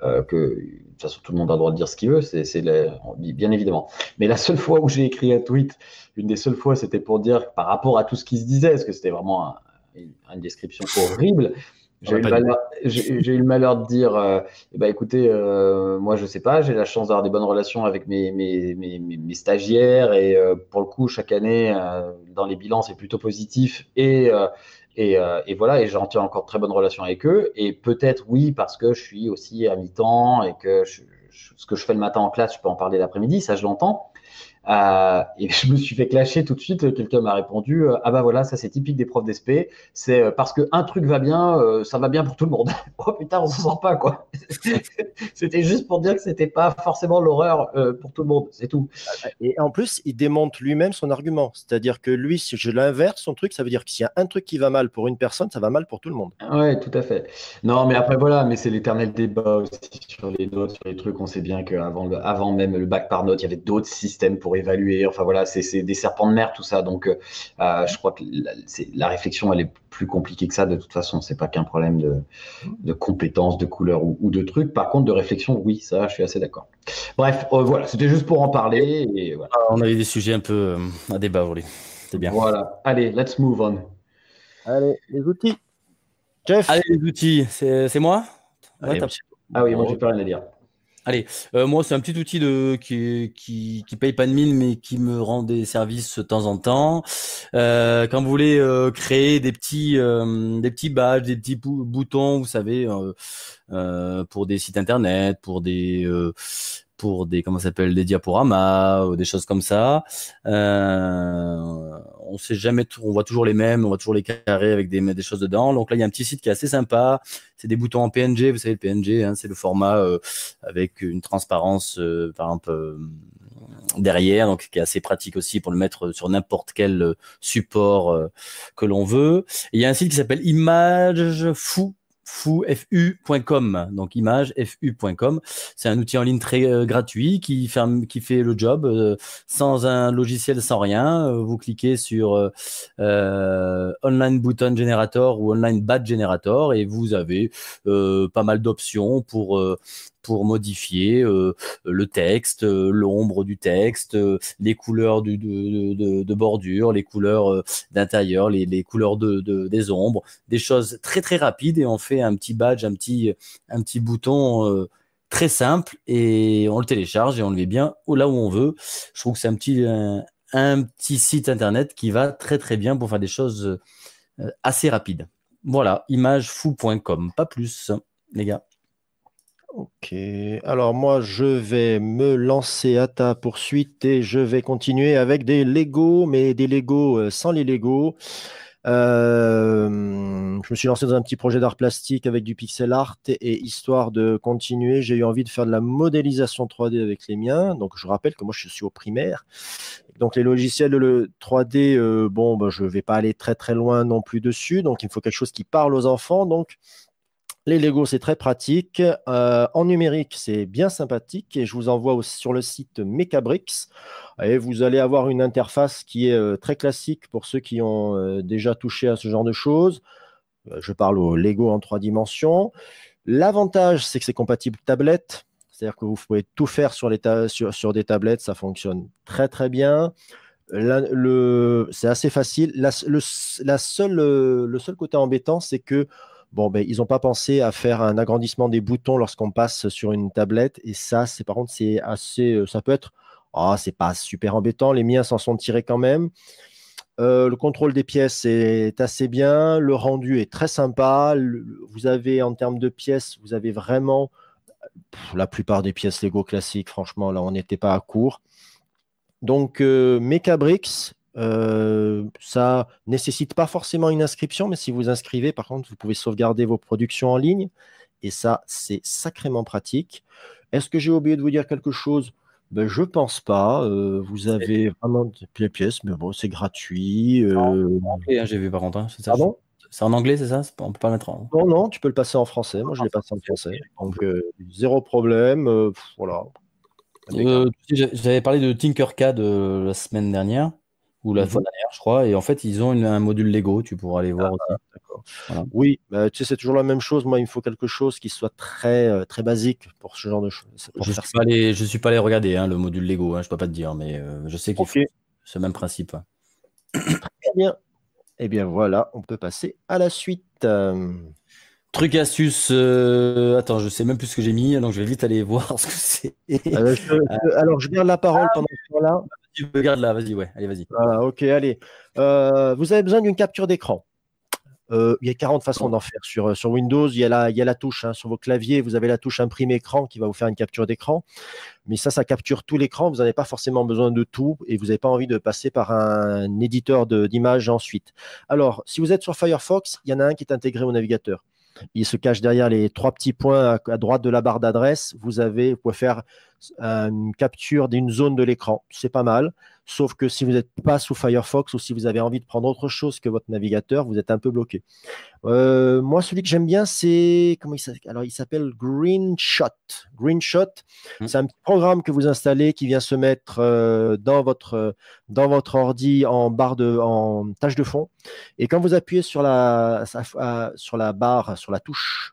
Speaker 4: euh que de toute façon, tout le monde a le droit de dire ce qu'il veut. C'est bien évidemment. Mais la seule fois où j'ai écrit un tweet, une des seules fois, c'était pour dire par rapport à tout ce qui se disait, parce que c'était vraiment un, une description horrible. J'ai eu, le malheur de dire, euh, eh ben, écoutez, euh, moi je sais pas, j'ai la chance d'avoir des bonnes relations avec mes, mes, mes, mes stagiaires et euh, pour le coup, chaque année, dans les bilans, c'est plutôt positif et, et, et, voilà, et j'en tiens encore très bonnes relations avec eux. Et peut-être oui, parce que je suis aussi à mi-temps et que ce que je fais le matin en classe, je peux en parler l'après-midi, ça je l'entends. Euh, et je me suis fait clasher tout de suite. Quelqu'un m'a répondu euh, Ah bah voilà, ça c'est typique des profs d'SP. C'est euh, parce qu'un truc va bien, ça va bien pour tout le monde. oh putain, on s'en sort pas quoi. c'était juste pour dire que c'était pas forcément l'horreur pour tout le monde, c'est tout.
Speaker 3: Et en plus, il démonte lui-même son argument. C'est-à-dire que lui, si je l'inverse, son truc, ça veut dire que s'il y a un truc qui va mal pour une personne, ça va mal pour tout le monde.
Speaker 4: Ouais, tout à fait. Non, mais après voilà, mais c'est l'éternel débat aussi sur les notes, sur les trucs. On sait bien qu'avant avant même le bac par note, il y avait d'autres systèmes pour évaluer. Enfin voilà, c'est des serpents de mer tout ça. Donc euh, euh, je crois que la, la, réflexion elle est plus compliquée que ça de toute façon. C'est pas qu'un problème de, de compétences, de couleurs ou, de trucs. Par contre de réflexion, oui, ça je suis assez d'accord. Bref, euh, voilà, c'était juste pour en parler. Et voilà.
Speaker 1: Ah, on avait des sujets un peu à débat aujourd'hui. C'est bien.
Speaker 4: Voilà. Allez, let's move on.
Speaker 3: Allez, les outils. Jeff.
Speaker 1: Allez, les outils. C'est moi?
Speaker 4: ah oui, moi j'ai pas rien à dire.
Speaker 1: Allez, euh, moi c'est un petit outil de qui, qui qui paye pas de mine mais qui me rend des services de temps en temps. Euh, quand vous voulez euh, créer des petits des petits badges, des petits boutons, vous savez, pour des sites internet, pour des pour des comment s'appelle des diaporamas ou des choses comme ça. Euh, on sait jamais, on voit toujours les mêmes, on voit toujours les carrés avec des, des choses dedans. Donc là, il y a un petit site qui est assez sympa. C'est des boutons en PNG, vous savez le PNG, hein, c'est le format euh, avec une transparence, euh, par exemple euh, derrière, donc qui est assez pratique aussi pour le mettre sur n'importe quel support que l'on veut. il y a un site qui s'appelle Image Fou fu.com, donc image fu.com. C'est un outil en ligne très euh, gratuit qui fait, qui fait le job euh, sans un logiciel, sans rien. Euh, vous cliquez sur Online Button Generator ou Online Badge Generator et vous avez pas mal d'options pour pour modifier euh, le texte, euh, l'ombre du texte, euh, les couleurs de, bordure, les couleurs d'intérieur, les, couleurs de, des ombres, des choses très très rapides et on fait un petit badge, un petit, un petit bouton très simple et on le télécharge et on le met bien là où on veut. Je trouve que c'est un petit, un, petit site internet qui va très très bien pour faire des choses assez rapides. Voilà, imagefou.com, pas plus, les gars.
Speaker 3: Ok, alors moi je vais me lancer à ta poursuite et je vais continuer avec des Lego, mais des Lego euh, sans les Lego. Euh, je me suis lancé dans un petit projet d'art plastique avec du pixel art et, histoire de continuer, j'ai eu envie de faire de la modélisation 3D avec les miens. Donc je rappelle que moi je suis au primaire. Donc les logiciels de 3D, euh, bon, ben, je ne vais pas aller très très loin non plus dessus. Donc il faut quelque chose qui parle aux enfants. Donc les Lego, c'est très pratique. Euh, en numérique, c'est bien sympathique. Et je vous envoie sur le site Mechabricks. Et vous allez avoir une interface qui est euh, très classique pour ceux qui ont euh, déjà touché à ce genre de choses. je parle au Lego en trois dimensions. L'avantage, c'est que c'est compatible tablette. C'est-à-dire que vous pouvez tout faire sur, sur, des tablettes. Ça fonctionne très, très bien. c'est assez facile. le, seul, le seul côté embêtant, c'est que Bon, ben, ils n'ont pas pensé à faire un agrandissement des boutons lorsqu'on passe sur une tablette. Et ça, c'est par contre, c'est assez. Euh, ça peut être. Ah, c'est pas super embêtant. Les miens s'en sont tirés quand même. Euh, le contrôle des pièces est assez bien. Le rendu est très sympa. vous avez, en termes de pièces, vous avez vraiment la plupart des pièces Lego classiques. Franchement, là, on n'était pas à court. Donc, euh, euh, ça nécessite pas forcément une inscription, mais si vous inscrivez, par contre, vous pouvez sauvegarder vos productions en ligne. Et ça, c'est sacrément pratique. Est-ce que j'ai oublié de vous dire quelque chose? Ben, Je pense pas. Euh, vous avez vraiment des pièces, mais bon, c'est gratuit.
Speaker 1: Euh... Hein, j'ai vu par contre. Hein, c'est en anglais, c'est ça? On peut pas mettre en.
Speaker 3: Non, non, tu peux le passer en français. Moi, je l'ai passé en français. Donc, euh, zéro problème. Euh, voilà.
Speaker 1: J'avais parlé de Tinkercad la semaine dernière ou la fois mhm. dernière, je crois. Et en fait, ils ont un module Lego, tu pourras aller voir ah,
Speaker 3: aussi. Oui, bah, tu sais, c'est toujours la même chose. Moi, il me faut quelque chose qui soit très, euh, très basique pour ce genre de choses.
Speaker 1: Je ne suis, pas allé, je suis pas allé regarder hein, le module Lego, hein, je ne peux pas te dire, mais euh, je sais qu'il faut ce même principe.
Speaker 3: Très bien. Eh bien, voilà, on peut passer à la suite. Euh,
Speaker 1: Truc astuce, euh, attends, je sais même plus ce que j'ai mis, donc je vais vite aller voir ce que c'est.
Speaker 3: Euh, je- alors, je garde la parole pendant ce temps-là.
Speaker 1: Gardes là, vas-y, ouais, allez, vas-y.
Speaker 3: Voilà, ok, allez. Euh, vous avez besoin d'une capture d'écran. Euh, il y a 40 façons d'en faire. Sur, sur Windows, il y a la, il touche. hein. Sur vos claviers, vous avez la touche imprime écran qui va vous faire une capture d'écran. Mais ça, ça capture tout l'écran. Vous n'avez pas forcément besoin de tout et vous n'avez pas envie de passer par un éditeur d'images ensuite. Alors, si vous êtes sur Firefox, il y en a un qui est intégré au navigateur. Il se cache derrière les trois petits points à, droite de la barre d'adresse. Vous avez, vous pouvez faire euh, une capture d'une zone de l'écran. C'est pas mal. Sauf que si vous n'êtes pas sous Firefox ou si vous avez envie de prendre autre chose que votre navigateur, vous êtes un peu bloqué. Euh, moi, celui que j'aime bien, c'est comment il s'appelle? Alors, il s'appelle Greenshot. Greenshot,
Speaker 1: Hmm.
Speaker 3: c'est un petit programme que vous installez qui vient se mettre euh, dans votre dans votre ordi en barre de en tâche de fond. Et quand vous appuyez sur la sa- sur la barre, sur la touche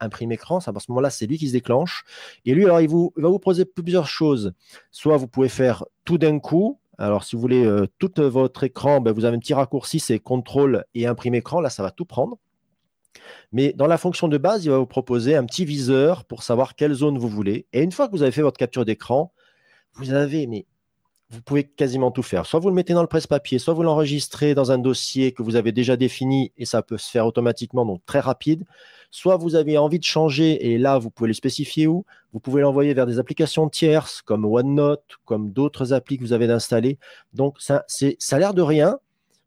Speaker 3: imprime écran, ça, à ce moment-là, c'est lui qui se déclenche. Et lui, alors, il, vous, il va vous proposer plusieurs choses. Soit vous pouvez faire tout d'un coup. Alors, si vous voulez euh, tout votre écran, ben, vous avez un petit raccourci, c'est contrôle et imprime écran. Là, ça va tout prendre. Mais dans la fonction de base, il va vous proposer un petit viseur pour savoir quelle zone vous voulez. Et une fois que vous avez fait votre capture d'écran, vous avez, vous pouvez quasiment tout faire. Soit vous le mettez dans le presse-papier, soit vous l'enregistrez dans un dossier que vous avez déjà défini et ça peut se faire automatiquement, donc très rapide. Soit vous avez envie de changer et là, vous pouvez le spécifier où. Vous pouvez l'envoyer vers des applications tierces comme OneNote, comme d'autres applis que vous avez d'installer. Donc, ça, ça a l'air de rien,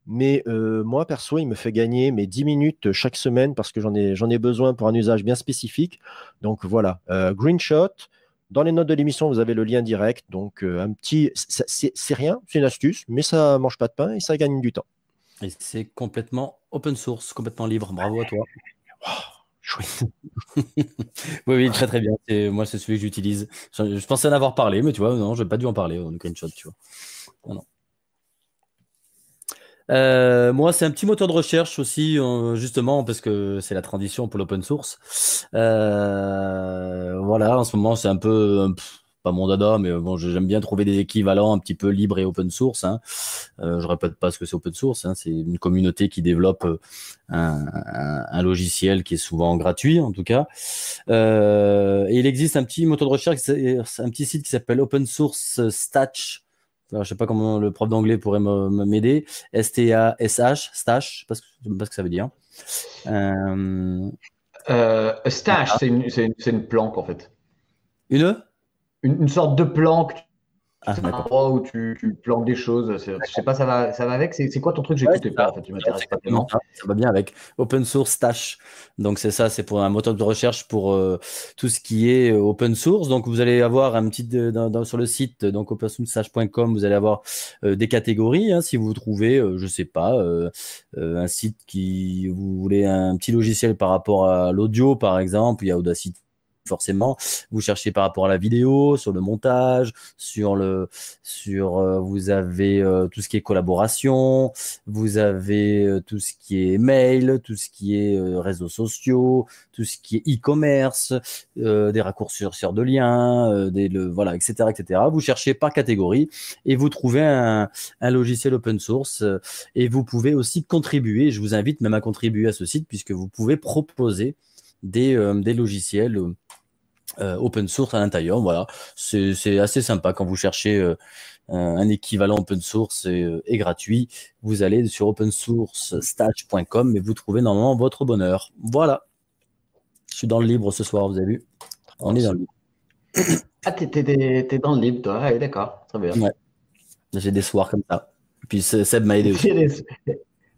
Speaker 3: mais euh, moi, perso, il me fait gagner mes 10 minutes chaque semaine parce que j'en ai, j'en ai besoin pour un usage bien spécifique. Donc voilà, euh, Greenshot. Dans les notes de l'émission, vous avez le lien direct. Donc euh, un petit, c'est, rien, c'est une astuce, mais ça mange pas de pain et ça gagne du temps.
Speaker 1: Et c'est complètement open source, complètement libre. Bravo à toi.
Speaker 3: Chouette.
Speaker 1: Oui, oui, très très bien. Moi, c'est celui que j'utilise. Je, je pensais en avoir parlé, mais tu vois, non, j'ai pas dû en parler au screenshot, tu vois. Non, non. Euh, moi, c'est un petit moteur de recherche aussi, euh, justement, parce que c'est la transition pour l'open source. Euh, voilà, en ce moment, c'est un peu, euh, pff, pas mon dada, mais euh, bon, j'aime bien trouver des équivalents un petit peu libres et open source. Hein. Je répète pas ce que c'est open source. Hein. C'est une communauté qui développe un, un- un logiciel qui est souvent gratuit, en tout cas. Et il existe un petit moteur de recherche, un petit site qui s'appelle Open Source Statch. Alors, je sais pas comment le prof d'anglais pourrait m'aider. S-T-A-S-H, Stash, je sais pas ce que, je sais pas ce que ça veut dire. Euh,
Speaker 4: Euh, stash, c'est une, une- une planque en fait.
Speaker 1: une?
Speaker 4: Une, une sorte de planque.
Speaker 1: Ah,
Speaker 4: C'est un
Speaker 1: d'accord.
Speaker 4: endroit où tu, tu planques des choses. Je sais pas, ça va, ça va avec. C'est quoi ton truc
Speaker 1: Ouais,
Speaker 4: J'écoutais
Speaker 1: c'est
Speaker 4: pas en fait. Tu m'intéresses pas tellement.
Speaker 1: ça, va bien avec Open Source Stash. Donc c'est ça, c'est pour un moteur de recherche pour euh, tout ce qui est euh, open source. Donc vous allez avoir un petit euh, dans- dans- sur le site donc opensourcestash.com, vous allez avoir euh, des catégories. hein, si vous trouvez, je sais pas, un site qui vous voulez un petit logiciel par rapport à l'audio par exemple, il y a Audacity forcément. Vous cherchez par rapport à la vidéo, sur le montage, sur le, sur, euh, vous avez euh, tout ce qui est collaboration, vous avez euh, tout ce qui est mail, tout ce qui est euh, réseaux sociaux, tout ce qui est e-commerce, euh, des raccourcisseurs de liens, euh, des, le, voilà, etc., etc. Vous cherchez par catégorie et vous trouvez un, un logiciel open source et vous pouvez aussi contribuer. Je vous invite même à contribuer à ce site puisque vous pouvez proposer des, des logiciels euh, open source à l'intérieur. Voilà, c'est assez sympa quand vous cherchez euh, un un équivalent open source et, euh, et gratuit. Vous allez sur opensourcestage.com et vous trouvez normalement votre bonheur. Voilà. Je suis dans le libre ce soir, vous avez vu On est dans le libre.
Speaker 4: Ah, t'es dans le libre, toi. Ah, oui, d'accord. Très bien.
Speaker 1: Ouais. J'ai des soirs comme ça. Et puis Se- Seb m'a aidé aussi.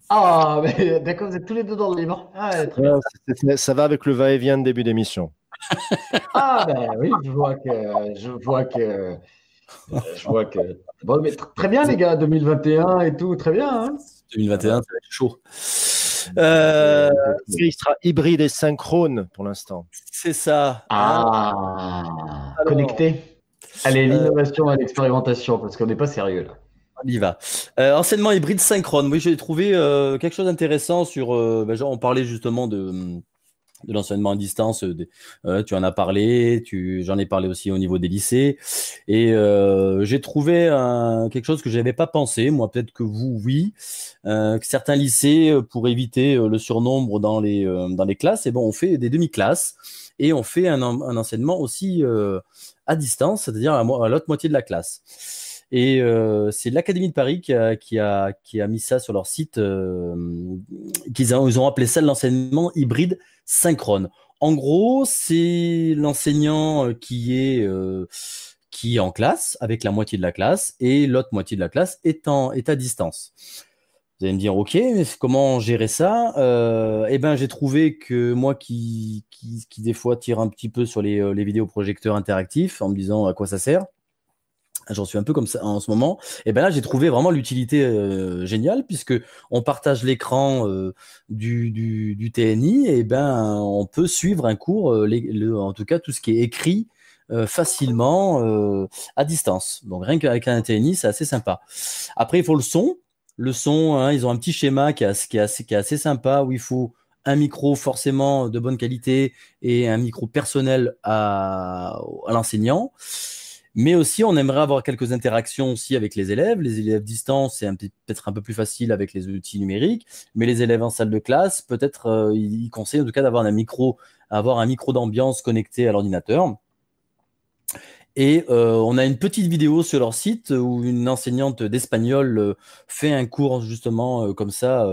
Speaker 4: Ah, mais d'accord, vous êtes tous les deux dans le libre. Ah, ouais,
Speaker 3: ça va avec le va-et-vient de début d'émission.
Speaker 4: Ah, ben oui, je vois que. Je vois que. euh, Je vois que. Bon, mais tr- très bien, les gars, 2021 et tout, très bien. Hein
Speaker 1: 2021, ça va être chaud. Euh,
Speaker 3: Il sera hybride et synchrone pour l'instant.
Speaker 1: c'est ça.
Speaker 4: ah, connecté. Allez, l'innovation et l'expérimentation, parce qu'on n'est pas sérieux là.
Speaker 1: On y va. Euh, enseignement hybride synchrone. Oui, j'ai trouvé euh, quelque chose d'intéressant sur. euh, ben, genre, on parlait justement de de l'enseignement à distance. Euh, tu en as parlé, j'en ai parlé aussi au niveau des lycées. Et euh, j'ai trouvé quelque chose que je n'avais pas pensé, moi peut-être que vous, oui, euh, que certains lycées, pour éviter le surnombre dans les, dans les classes, et eh on fait des demi-classes et on fait un, enseignement aussi à distance, c'est-à-dire à l'autre moitié de la classe. Et euh, c'est l'Académie de Paris qui a, mis ça sur leur site. Euh, qu'ils ils ont appelé ça l'enseignement hybride synchrone. En gros, c'est l'enseignant qui est, euh, qui est en classe avec la moitié de la classe et l'autre moitié de la classe est, à distance. Vous allez me dire, ok, mais comment gérer ça? Eh ben, j'ai trouvé que moi, qui, des fois tire un petit peu sur les, les vidéoprojecteurs interactifs, en me disant à quoi ça sert, j'en suis un peu comme ça en ce moment. Et ben là, j'ai trouvé vraiment l'utilité euh, géniale puisque on partage l'écran euh, du, TNI et ben on peut suivre un cours, euh, en tout cas tout ce qui est écrit facilement à distance. Donc rien qu'avec un TNI, c'est assez sympa. Après, il faut le son. Le son, hein, ils ont un petit schéma qui est, assez, sympa où il faut un micro forcément de bonne qualité et un micro personnel à l'enseignant. Mais aussi, on aimerait avoir quelques interactions aussi avec les élèves. Les élèves distance, c'est peut-être un peu plus facile avec les outils numériques. Mais les élèves en salle de classe, peut-être, euh, ils conseillent en tout cas d'avoir un micro, avoir un micro d'ambiance connecté à l'ordinateur. Et euh, on a une petite vidéo sur leur site où une enseignante d'espagnol euh, fait un cours justement euh, comme ça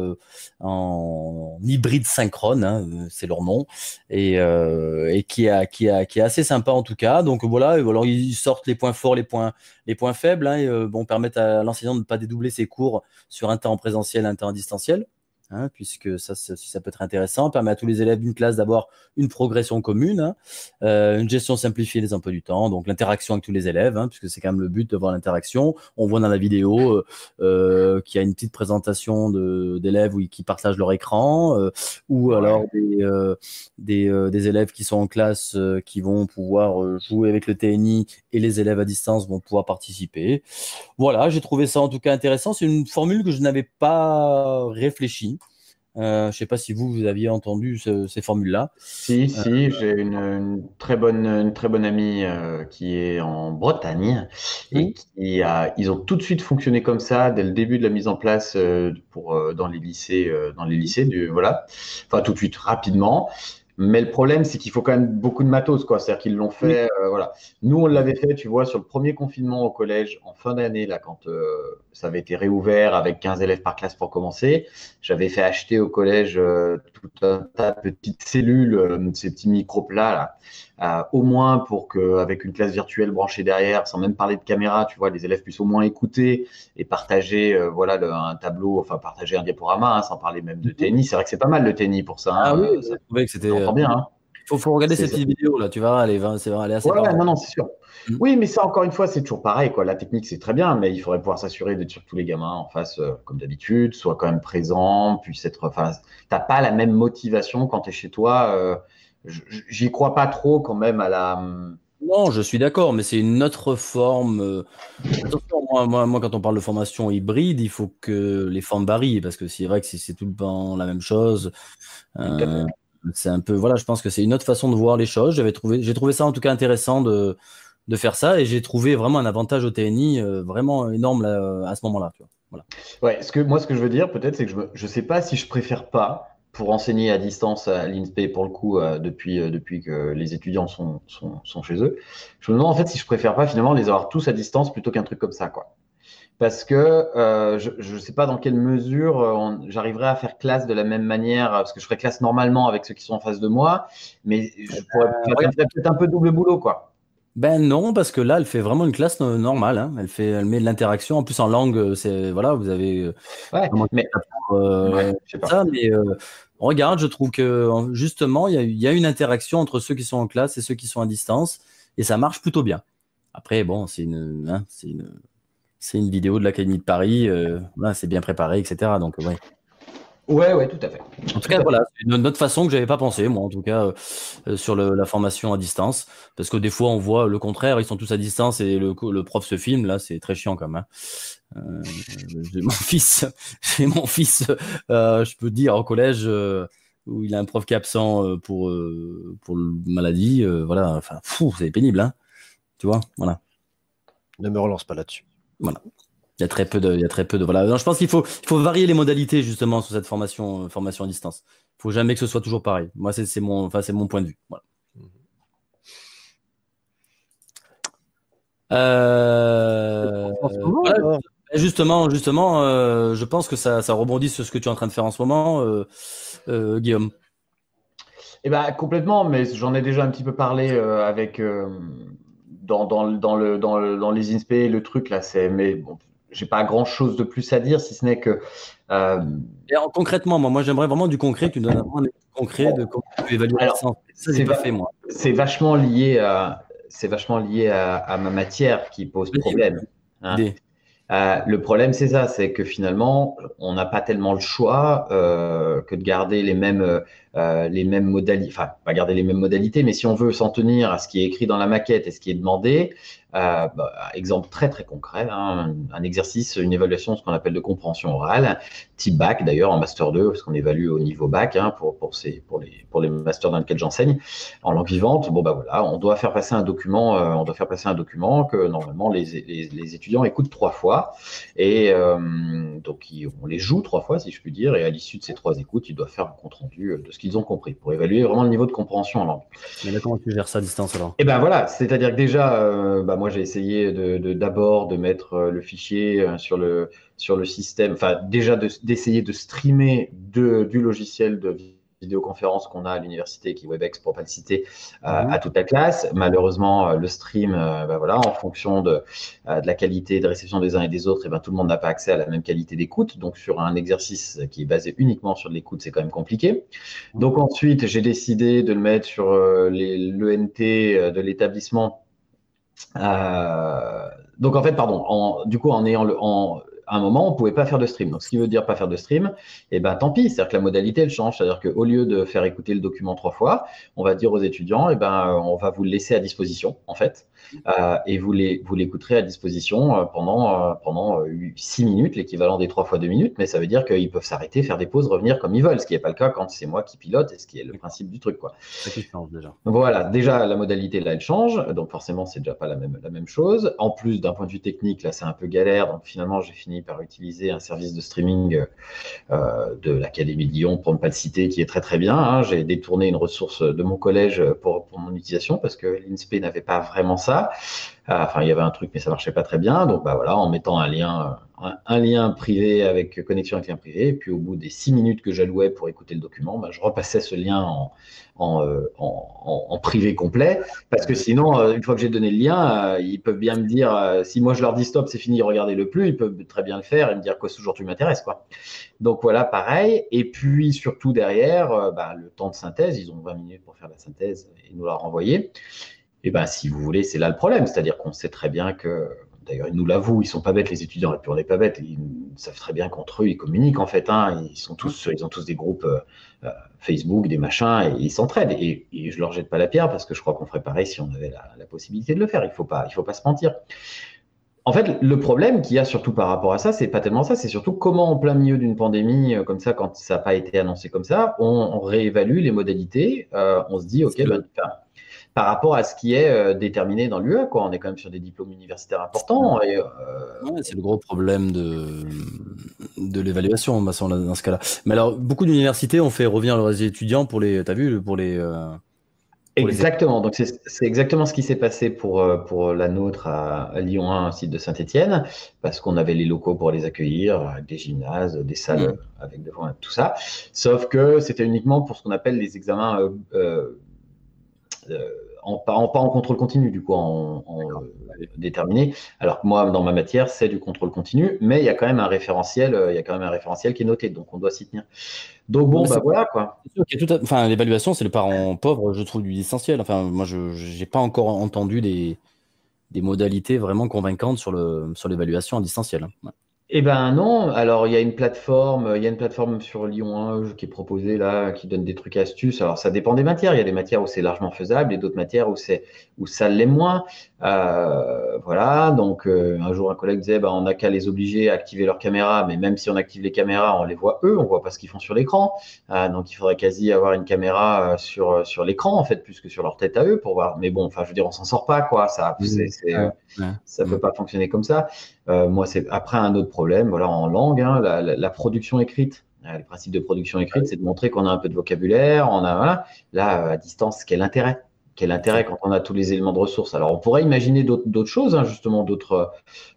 Speaker 1: en hybride synchrone, hein, c'est leur nom, et, et qui, a, qui, a, qui est assez sympa en tout cas. Donc voilà, alors ils sortent les points forts, les points, les points faibles, hein, et bon, permettent à l'enseignant de ne pas dédoubler ses cours sur un temps présentiel, un temps distanciel. Hein, puisque ça, ça, peut être intéressant, permet à tous les élèves d'une classe d'avoir une progression commune, hein, euh, une gestion simplifiée des emplois du temps, donc l'interaction avec tous les élèves, hein, puisque c'est quand même le but de voir l'interaction. On voit dans la vidéo euh, euh qu'il y a une petite présentation d'élèves qui partagent leur écran, euh, ou alors des, euh, des, des, élèves qui sont en classe qui vont pouvoir jouer avec le TNI et les élèves à distance vont pouvoir participer. Voilà, j'ai trouvé ça en tout cas intéressant. C'est une formule que je n'avais pas réfléchi. Euh, je ne sais pas si vous, vous aviez entendu ces formules-là.
Speaker 4: Si, si, euh, j'ai une, très bonne, une très bonne amie euh, qui est en Bretagne et qui a, ils ont tout de suite fonctionné comme ça dès le début de la mise en place pour dans les lycées, dans les lycées, du, voilà, enfin tout de suite, rapidement. Mais le problème, c'est qu'il faut quand même beaucoup de matos, quoi. C'est-à-dire qu'ils l'ont fait, euh, voilà. Nous, on l'avait fait, tu vois, sur le premier confinement au collège en fin d'année, là, quand euh, ça avait été réouvert avec 15 élèves par classe pour commencer. J'avais fait acheter au collège euh, tout un tas de petites cellules, ces petits micro-plats, là, euh, au moins pour qu'avec une classe virtuelle branchée derrière, sans même parler de caméra, tu vois, les élèves puissent au moins écouter et partager, euh, voilà, un tableau, enfin partager un diaporama, hein, sans parler même de mhm. tennis. C'est vrai que c'est pas mal le tennis pour ça.
Speaker 1: Hein, ah oui, ça trouvait que c'était bien. Hein. Faut, faut regarder cette petite vidéo là, tu vois, elle est, c'est assez.
Speaker 4: Ouais, non, non, c'est sûr. Mhm. Oui, mais ça, encore une fois, c'est toujours pareil. Quoi. La technique, c'est très bien, mais il faudrait pouvoir s'assurer d'être sur tous les gamins en face, euh, comme d'habitude, soit quand même présent, puisse être. Enfin, t'as pas la même motivation quand tu es chez toi j'y crois pas trop quand même à la. Hum,
Speaker 1: non, je suis d'accord, mais c'est une autre forme. Euh, moi, moi, quand on parle de formation hybride, il faut que les formes varient, parce que c'est vrai que si c'est tout le temps la même chose, euh, c'est un peu. Voilà, je pense que c'est une autre façon de voir les choses. J'avais trouvé, j'ai trouvé ça en tout cas intéressant de, de faire ça, et j'ai trouvé vraiment un avantage au TNI euh, vraiment énorme à ce moment-là.
Speaker 4: Voilà. Ouais, ce que moi, ce que je veux dire, peut-être, c'est que je ne sais pas si je préfère pas pour enseigner à distance à l'INSPE pour le coup euh, depuis, euh, depuis que les étudiants sont, sont, sont, chez eux. Je me demande en fait si je préfère pas finalement les avoir tous à distance plutôt qu'un truc comme ça quoi. Parce que euh, je ne sais pas dans quelle mesure j'arriverai à faire classe de la même manière, parce que je ferai classe normalement avec ceux qui sont en face de moi, mais je pourrais faire peut-être un peu double boulot quoi.
Speaker 1: Ben non, parce que là, elle fait vraiment une classe normale. Hein. Elle fait, elle met de l'interaction. En plus, en langue, c'est voilà, vous avez.
Speaker 4: Ouais, mais
Speaker 1: euh, ça, mais euh, regarde, je trouve que justement, il y, a, une interaction entre ceux qui sont en classe et ceux qui sont à distance, et ça marche plutôt bien. Après, bon, c'est une, hein, c'est une, c'est une vidéo de l'Académie de Paris. Euh, c'est bien préparé, etc. Donc, ouais.
Speaker 4: Ouais, ouais, tout à fait.
Speaker 1: En tout cas, voilà, c'est une autre façon que j'avais pas pensé, moi, en tout cas, euh, sur la formation à distance. Parce que des fois, on voit le contraire, ils sont tous à distance et le, le prof se filme, là, c'est très chiant quand même. Hein. Euh, j'ai mon fils, j'ai mon fils, euh, je peux dire, au collège, où il a un prof qui est absent euh, pour, euh, pour le maladie, euh, voilà, enfin, fou, c'est pénible, hein. Tu vois, voilà.
Speaker 3: Ne me relance pas là-dessus.
Speaker 1: Voilà. Il y a très peu de, il y a très peu de, voilà. Non, je pense qu'il faut, il faut varier les modalités justement sur cette formation, formation à distance. Il faut jamais que ce soit toujours pareil. Moi, c'est mon, enfin, c'est mon point de vue. Voilà. Euh, voilà. Justement, justement, euh, je pense que ça, ça, rebondit sur ce que tu es en train de faire en ce moment, euh, euh, Guillaume.
Speaker 4: Eh ben, complètement, mais j'en ai déjà un petit peu parlé euh, avec dans, dans, dans, le, dans, le, dans les INSPE, le truc là, c'est mais bon, j'ai pas grand chose de plus à dire si ce n'est que.
Speaker 1: Et en, concrètement, moi, moi j'aimerais vraiment du concret, tu donnes un concret de comment tu évalues Alors, Ça, c'est pas fait, moi.
Speaker 4: C'est vachement lié à. C'est vachement lié à, à, ma matière qui pose problème. Hein. Euh, le problème, c'est ça, c'est que finalement, on n'a pas tellement le choix euh, que de garder les mêmes, euh, les modalités, enfin, pas garder les mêmes modalités, mais si on veut s'en tenir à ce qui est écrit dans la maquette et ce qui est demandé, bah, exemple très très concret, hein, un exercice, une évaluation, ce qu'on appelle de compréhension orale, type bac d'ailleurs en master 2, parce qu'on évalue au niveau bac hein, pour, pour, ces, pour, les, pour les masters dans lesquels j'enseigne en langue vivante. Bon bah voilà, on doit faire passer un document, euh, on doit faire passer un document que normalement les, les, les étudiants écoutent trois fois et euh, donc on les joue trois fois si je puis dire et à l'issue de ces trois écoutes, ils doivent faire un compte rendu de ce qu'ils ont compris pour évaluer vraiment le niveau de compréhension en langue.
Speaker 1: Mais là, comment tu gères ça à distance alors?
Speaker 4: Et eh ben voilà, c'est-à-dire que déjà, euh, bah, moi j'ai essayé de d'abord de, mettre euh, le fichier euh, sur le sur le système, enfin déjà d'essayer de, de, streamer de, du logiciel de vidéoconférence qu'on a à l'université, qui est WebEx pour pas le citer, euh, mhm. à toute la classe. Malheureusement, euh, le stream, euh, ben voilà, en fonction de, de, la qualité de réception des uns et des autres, et ben, tout le monde n'a pas accès à la même qualité d'écoute. Donc, sur un exercice qui est basé uniquement sur l'écoute, c'est quand même compliqué. Mhm. Donc, ensuite, j'ai décidé de le mettre sur l'ENT de l'établissement. donc, en fait, pardon, en, du coup, en ayant le, en, à un moment, on pouvait pas faire de stream. Donc, ce qui veut dire pas faire de stream, et eh ben, tant pis. C'est-à-dire que la modalité, elle change. C'est-à-dire qu'au lieu de faire écouter le document trois fois, on va dire aux étudiants, eh ben, on va vous le laisser à disposition, en fait. Euh, et vous l'écouterez à disposition euh, pendant, euh, pendant 6 minutes, l'équivalent des 3 fois 2 minutes, mais ça veut dire qu'ils peuvent s'arrêter, faire des pauses, revenir comme ils veulent, ce qui n'est pas le cas quand c'est moi qui pilote et ce qui est le principe du truc. Quoi.
Speaker 1: change déjà.
Speaker 4: Voilà, déjà la modalité là elle change, donc forcément c'est déjà pas la même, la même chose. En plus, d'un point de vue technique, là c'est un peu galère, donc finalement j'ai fini par utiliser un service de streaming euh, de l'Académie de Lyon, pour ne pas le citer, qui est très très bien. Hein. J'ai détourné une ressource de mon collège pour, pour mon utilisation parce que l'INSPE n'avait pas vraiment ça. Euh, enfin, il y avait un truc, mais ça marchait pas très bien. Donc, bah voilà, en mettant un lien, un, lien privé avec connexion avec lien privé, et puis au bout des six minutes que j'allouais pour écouter le document, bah, je repassais ce lien en, en, euh, en, privé complet, parce que sinon, euh, une fois que j'ai donné le lien, ils peuvent bien me dire, si moi je leur dis stop, c'est fini, regardez-le plus, ils peuvent très bien le faire et me dire que ce jour tu m'intéresses, quoi. Donc voilà, pareil. Et puis surtout derrière, bah, le temps de synthèse, ils ont 20 minutes pour faire la synthèse et nous la renvoyer. Et eh ben, si vous voulez, c'est là le problème. C'est-à-dire qu'on sait très bien que, d'ailleurs, ils nous l'avouent, ils sont pas bêtes, les étudiants, et puis on n'est pas bêtes. Ils savent très bien qu'entre eux, ils communiquent, en fait. Hein, ils, sont tous, ils ont tous des groupes euh, euh, Facebook, des machins, et ils s'entraident. Et, et, je leur jette pas la pierre parce que je crois qu'on ferait pareil si on avait la, la, possibilité de le faire. Il faut pas, il faut pas se mentir. En fait, le problème qu'il y a surtout par rapport à ça, c'est pas tellement ça, c'est surtout comment en plein milieu d'une pandémie euh, comme ça, quand ça n'a pas été annoncé comme ça, on, on réévalue les modalités. Euh, on se dit, ok, ben, par rapport à ce qui est euh, déterminé dans l'UE. Quoi. On est quand même sur des diplômes universitaires importants. Et, euh...
Speaker 1: ouais, c'est le gros problème de, de l'évaluation dans ce cas-là. Mais alors, beaucoup d'universités ont fait revenir leurs étudiants pour les. T'as vu pour les. Euh,
Speaker 4: pour exactement. Les... Donc c'est exactement ce qui s'est passé pour pour la nôtre à, à Lyon 1, site de Saint-Étienne, parce qu'on avait les locaux pour les accueillir, des gymnases, des salles mmh. avec devant tout ça. Sauf que c'était uniquement pour ce qu'on appelle les examens euh, en, pas, en, pas en contrôle continu, du coup, en, en euh, déterminé. Alors que moi, dans ma matière, c'est du contrôle continu, mais il y a quand même un référentiel, euh, il y a quand même un référentiel qui est noté, donc on doit s'y tenir. Donc bon, bah voilà quoi.
Speaker 1: À... Enfin, l'évaluation, c'est le parent pauvre, je trouve, du essentiel. Enfin, moi, je n'ai pas encore entendu des, des modalités vraiment convaincantes sur sur l'évaluation en distanciel. Ouais.
Speaker 4: Eh ben non, alors il y a une plateforme, il y a une plateforme sur Lyon 1 qui est proposée là, qui donne des trucs astuces. Alors ça dépend des matières. Il y a des matières où c'est largement faisable et d'autres matières où c'est où ça l'est moins. Euh, voilà. Donc euh, un jour un collègue disait, bah, on n'a qu'à les obliger à activer leur caméra, mais même si on active les caméras, on les voit eux, on voit pas ce qu'ils font sur l'écran. Euh, donc il faudrait quasi avoir une caméra sur sur l'écran en fait, plus que sur leur tête à eux pour voir. Mais bon, enfin je veux dire, on s'en sort pas quoi. Ça, c'est, ça peut pas fonctionner comme ça. Euh, moi, c'est après un autre problème, voilà, en langue, hein, la, production écrite. Euh, le principe de production écrite, c'est de montrer qu'on a un peu de vocabulaire. On a, Là, à distance, quel intérêt? Quel intérêt quand on a tous les éléments de ressources? Alors, on pourrait imaginer d'autres choses, hein, justement, d'autres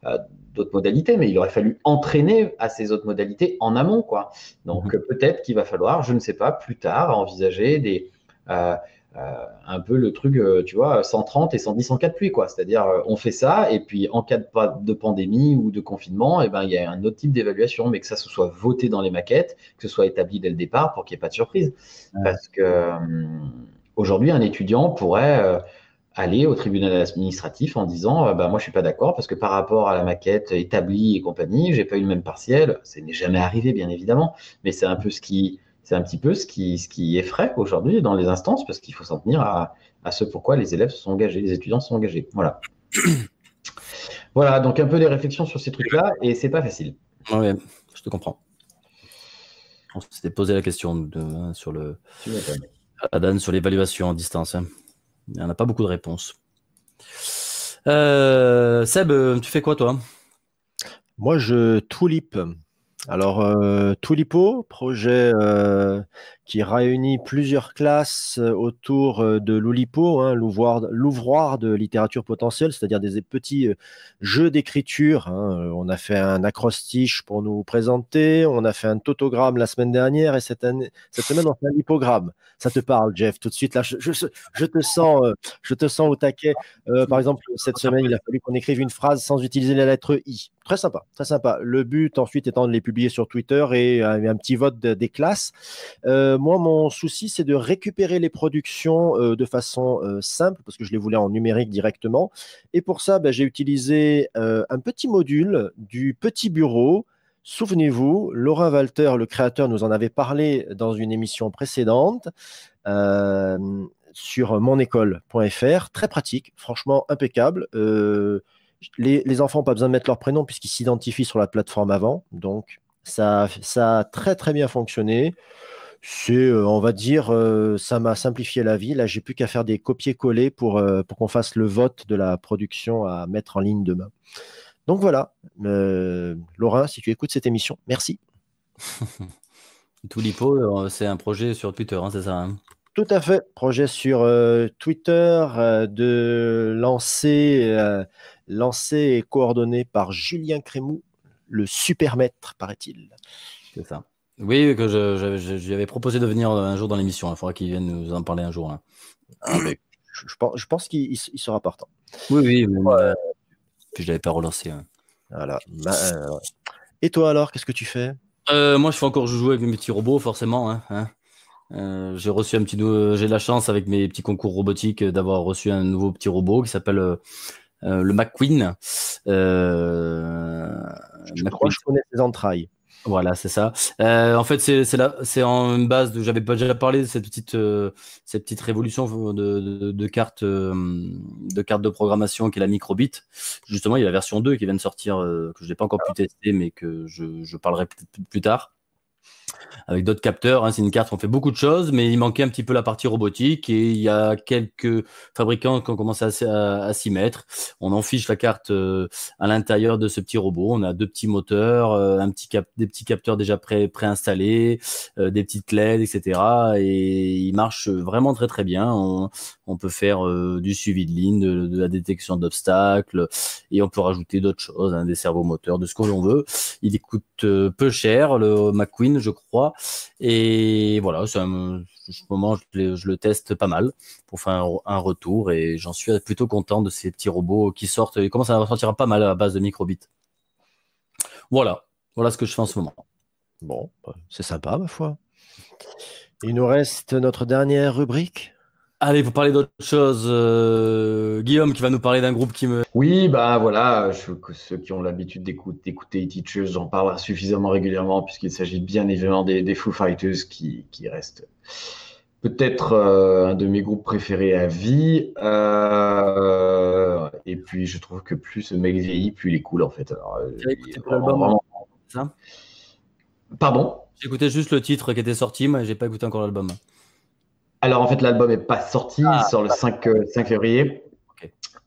Speaker 4: euh, d'autres modalités, mais il aurait fallu entraîner à ces autres modalités en amont, quoi. Donc, mhm. peut-être qu'il va falloir, je ne sais pas, plus tard, envisager des euh, un peu le truc, euh, tu vois, 130 et 110 en cas de pluie, quoi. C'est-à-dire, euh, on fait ça, et puis en cas de, de pandémie ou de confinement, et eh ben, il y a un autre type d'évaluation, mais que ça se soit voté dans les maquettes, que ce soit établi dès le départ pour qu'il n'y ait pas de surprise. Parce que aujourd'hui, un étudiant pourrait aller au tribunal administratif en disant bah, moi je suis pas d'accord parce que par rapport à la maquette établie et compagnie j'ai pas eu le même partiel Ce n'est jamais arrivé bien évidemment mais c'est un peu ce qui c'est un petit peu ce qui, ce qui effraie aujourd'hui dans les instances, parce qu'il faut s'en tenir à, ce pourquoi les élèves se sont engagés, les étudiants se sont engagés. Voilà. voilà, donc un peu des réflexions sur ces trucs-là, et c'est pas facile.
Speaker 1: Oui, je te comprends. On s'était posé la question de, hein, sur le Adan sur l'évaluation à distance. Hein. Il n'y en a pas beaucoup de réponses. Euh, Seb, tu fais quoi toi?
Speaker 3: Moi, je tulipe. Alors, euh, Tulipo, projet euh, qui réunit plusieurs classes euh, autour euh, de l'Oulipo, hein, l'ouvroir de littérature potentielle, c'est-à-dire des petits jeux d'écriture. Hein. On a fait un acrostiche pour nous présenter, on a fait un tautogramme la semaine dernière et cette, semaine on fait un lipogramme. Ça te parle, Jeff, tout de suite là, je, te sens, je te sens au taquet. par exemple, cette semaine, il a fallu qu'on écrive une phrase sans utiliser la lettre I. Très sympa, très sympa. Le but ensuite étant de les publier sur Twitter et euh, un, petit vote des classes. Euh, moi, mon souci, c'est de récupérer les productions euh, de façon simple parce que je les voulais en numérique directement. Et pour ça, ben, j'ai utilisé un petit module du petit bureau. Souvenez-vous, Laurent Walter, le créateur, nous en avait parlé dans une émission précédente sur monécole.fr. Très pratique, franchement impeccable. Les, enfants n'ont pas besoin de mettre leur prénom puisqu'ils s'identifient sur la plateforme avant. Donc, ça, ça a très très bien fonctionné. C'est, euh, on va dire, euh, ça m'a simplifié la vie. Là, j'ai plus qu'à faire des copier-coller pour, euh, pour qu'on fasse le vote de la production à mettre en ligne demain. Donc voilà, Laurent, si tu écoutes cette émission, merci.
Speaker 1: Toulipo, c'est un projet sur Twitter, hein, c'est ça hein?
Speaker 3: Tout à fait. Projet sur Twitter de lancer, lancé et coordonné par Julien Crémou, le super maître, paraît-il.
Speaker 1: C'est ça. Oui, que je, je, avais proposé de venir un jour dans l'émission. Il faudra qu'il vienne nous en parler un jour. Hein.
Speaker 3: Ah, je, pense, je pense qu'il sera partant.
Speaker 1: Oui, oui, mais euh, je ne l'avais pas relancé. Hein.
Speaker 3: Voilà. Bah, euh, et toi alors, qu'est-ce que tu fais?
Speaker 1: Euh, Moi, je fais encore jouer avec mes petits robots, forcément. Hein, j'ai reçu un petit, j'ai la chance avec mes petits concours robotiques d'avoir reçu un nouveau petit robot qui s'appelle euh, le McQueen.
Speaker 3: Euh, je crois que je connais ses entrailles.
Speaker 1: Voilà, c'est ça. Euh, en fait, c'est c'est en base de. J'avais pas déjà parlé de cette petite cette petite révolution de, de, cartes de cartes de programmation qui est la microbit. Justement, il y a la version 2 qui vient de sortir que je n'ai pas encore pu tester, mais que je, je parlerai plus tard avec d'autres capteurs. Hein, c'est une carte on fait beaucoup de choses, mais il manquait un petit peu la partie robotique et il y a quelques fabricants qui ont commencé à, s'y mettre. On en fiche la carte euh, à l'intérieur de ce petit robot. On a deux petits moteurs, euh, un petit cap des petits capteurs déjà pré préinstallés, euh, des petites LED, etc. Et il marche vraiment très très bien. On, on peut faire du suivi de ligne, de, la détection d'obstacles et on peut rajouter d'autres choses, hein, des servomoteurs, de ce que l'on veut. Il coûte peu cher, le McQueen, je crois. Et voilà, ce moment, je, le teste pas mal pour faire un, retour et j'en suis plutôt content de ces petits robots qui sortent. Ils commencent à ressortir pas mal à base de microbits. Voilà, voilà ce que je fais en ce moment.
Speaker 3: Bon, bah, c'est sympa, ma foi. Il nous reste notre dernière rubrique.
Speaker 1: Allez, pour parler d'autre chose, euh, Guillaume qui va nous parler d'un groupe qui me.
Speaker 4: Oui, bah voilà, je, que ceux qui ont l'habitude d'écouter Teachers, j'en parle suffisamment régulièrement puisqu'il s'agit bien évidemment des, des Foo Fighters qui, qui restent peut-être euh, un de mes groupes préférés à vie. Euh, et puis je trouve que plus ce mec vieillit, plus il est cool en fait. Alors,
Speaker 1: vraiment... ça
Speaker 4: Pardon?
Speaker 1: J'écoutais juste le titre qui était sorti, mais j'ai pas écouté encore l'album.
Speaker 4: Alors en fait, l'album n'est pas sorti, il ah, sort le 5, 5 euh, février.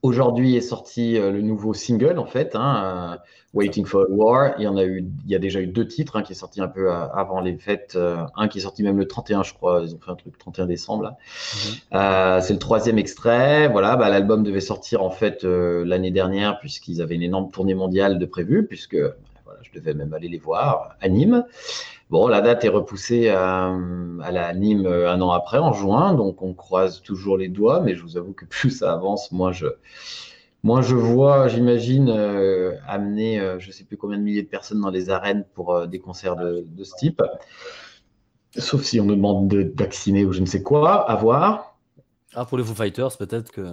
Speaker 4: Aujourd'hui est sorti euh, le nouveau single en fait, hein, euh, Waiting for a War. Il y en a eu, il y a déjà eu deux titres, un qui est sorti un peu avant les fêtes, un qui est sorti même le 31, je crois. Ils ont fait un truc le 31 décembre là. Mhm. c'est le troisième extrait. Voilà, bah, l'album devait sortir en fait l'année dernière puisqu'ils avaient une énorme tournée mondiale de prévu, puisque voilà, je devais même aller les voir à Nîmes. Bon, la date est repoussée à, la Nîmes euh, un an après, en juin, donc on croise toujours les doigts, mais je vous avoue que plus ça avance, moi je, je vois, j'imagine, euh, amener euh, je ne sais plus combien de milliers de personnes dans les arènes pour des concerts de, ce type. Sauf si on nous demande de vacciner ou je ne sais quoi, à voir.
Speaker 1: Ah, pour les Foo Fighters, peut-être que.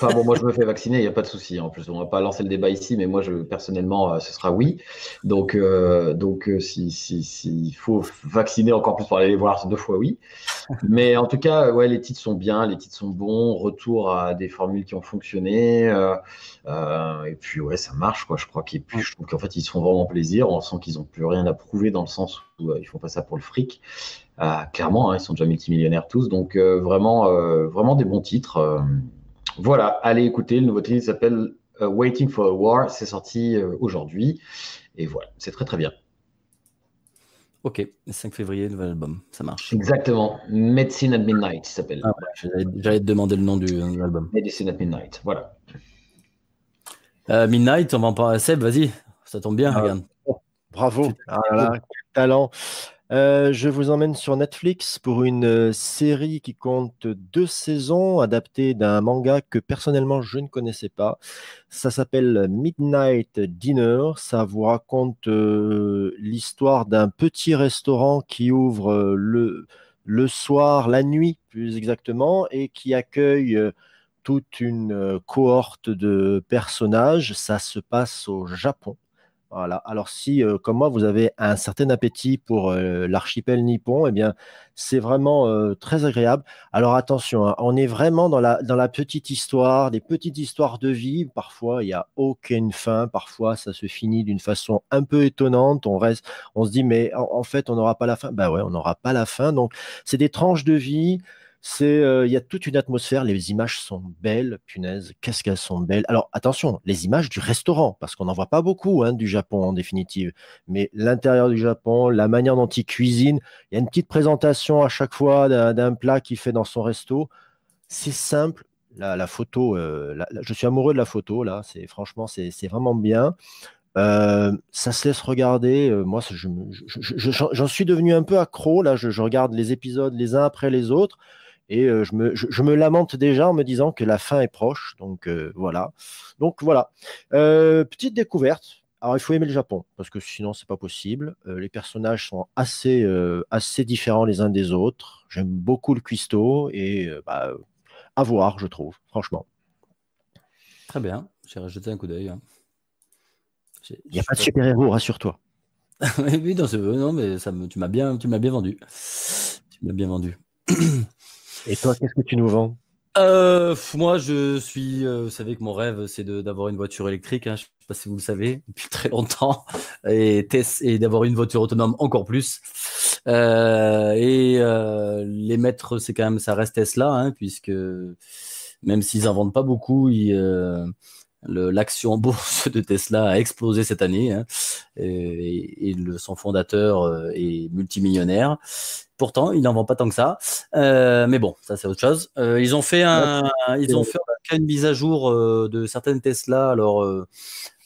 Speaker 4: Bon, moi je me fais vacciner, il n'y a pas de souci. En plus, on va pas lancer le débat ici, mais moi je personnellement, euh, ce sera oui. Donc, euh, donc euh, si, si, si, faut vacciner encore plus pour aller les voir, deux fois oui. Mais en tout cas, ouais, les titres sont bien, les titres sont bons. Retour à des formules qui ont fonctionné. et puis ouais, ça marche quoi. Je crois qu'ils, je trouve qu'en fait ils se font vraiment plaisir. On sent qu'ils n'ont plus rien à prouver dans le sens où ils font pas ça pour le fric. clairement, hein, ils sont déjà multimillionnaires tous, donc vraiment, vraiment des bons titres. Voilà, allez écouter. Le nouveau titre s'appelle euh, Waiting for a War. C'est sorti euh, aujourd'hui. Et voilà, c'est très très bien.
Speaker 1: Ok, 5 février, nouvel album, ça marche.
Speaker 4: Exactement, Medicine at Midnight, il s'appelle. Ah,
Speaker 1: J'allais te demander le nom du euh, album.
Speaker 4: Medicine at Midnight, voilà.
Speaker 1: Midnight, on va en parler. Seb, vas-y, ça tombe bien, ah, regarde.
Speaker 3: Bravo, ah talent. Euh, je vous emmène sur Netflix pour une euh, série qui compte deux saisons, adaptée d'un manga que personnellement je ne connaissais pas. Ça s'appelle Midnight Dinner. Ça vous raconte euh, l'histoire d'un petit restaurant qui ouvre le, le soir, la nuit plus exactement, et qui accueille toute une cohorte de personnages. Ça se passe au Japon. Alors si, euh, comme moi, vous avez un certain appétit pour euh, l'archipel nippon, eh bien, c'est vraiment euh, très agréable. Alors attention, hein, on est vraiment dans la, petite histoire, des petites histoires de vie. Parfois, il n'y a aucune fin. Parfois, ça se finit d'une façon un peu étonnante. On reste, on se dit, mais en, en fait, on n'aura pas la fin. Ben ouais, on n'aura pas la fin. Donc, c'est des tranches de vie. Euh, il y a toute une atmosphère. Les images sont belles, punaise, qu'est-ce qu'elles sont belles. Alors attention, les images du restaurant, parce qu'on n'en voit pas beaucoup hein, du Japon en définitive. Mais l'intérieur du Japon, la manière dont il cuisine, il y a une petite présentation à chaque fois d'un plat qu'il fait dans son resto. C'est simple. La, photo, euh, je suis amoureux de la photo là. C'est franchement, c'est vraiment bien. Euh, ça se laisse regarder. moi, j'en suis devenu un peu accro. Là, je, regarde les épisodes les uns après les autres. Et je, me, je, me, lamente déjà en me disant que la fin est proche. Donc voilà. Donc voilà. Petite découverte. Alors il faut aimer le Japon parce que sinon c'est pas possible. les personnages sont assez assez différents les uns des autres. J'aime beaucoup le cuistot et bah, à voir je trouve franchement.
Speaker 1: Très bien. J'ai rajouté un coup d'œil. Hein.
Speaker 3: Il n'y a pas de super-héros, rassure-toi.
Speaker 1: oui, non, non, mais ça me, tu m'as bien, tu m'as bien vendu. Tu m'as bien vendu.
Speaker 3: Et toi, qu'est-ce que tu nous vends?
Speaker 1: Euh, moi, je suis. Euh, vous savez que mon rêve, c'est d'avoir une voiture électrique. Hein, je ne sais pas si vous le savez depuis très longtemps, et, et d'avoir une voiture autonome encore plus. Euh, et les maîtres, c'est quand même, ça reste Tesla, hein, puisque même s'ils en vendent pas beaucoup, l'action en bourse de Tesla a explosé cette année hein, et, et le, son fondateur est multimillionnaire. Pourtant, il n'en vend pas tant que ça. Euh, mais bon, ça c'est autre chose. Euh, ils ont fait un, ils ont fait une mise à jour euh, de certaines Tesla. Alors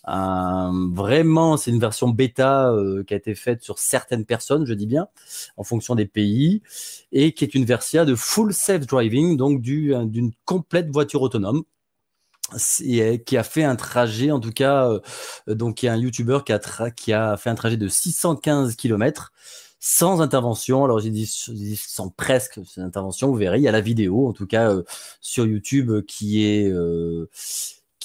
Speaker 1: vraiment, c'est une version bêta qui a été faite sur certaines personnes, je dis bien, en fonction des pays, et qui est une version de full self driving, donc d'une complète voiture autonome qui a fait un trajet, en tout cas, donc il y a un YouTuber qui a, qui a fait un trajet de 615 km sans intervention. Alors j'ai dit, sans presque intervention, vous verrez, il y a la vidéo, en tout cas sur YouTube, qui est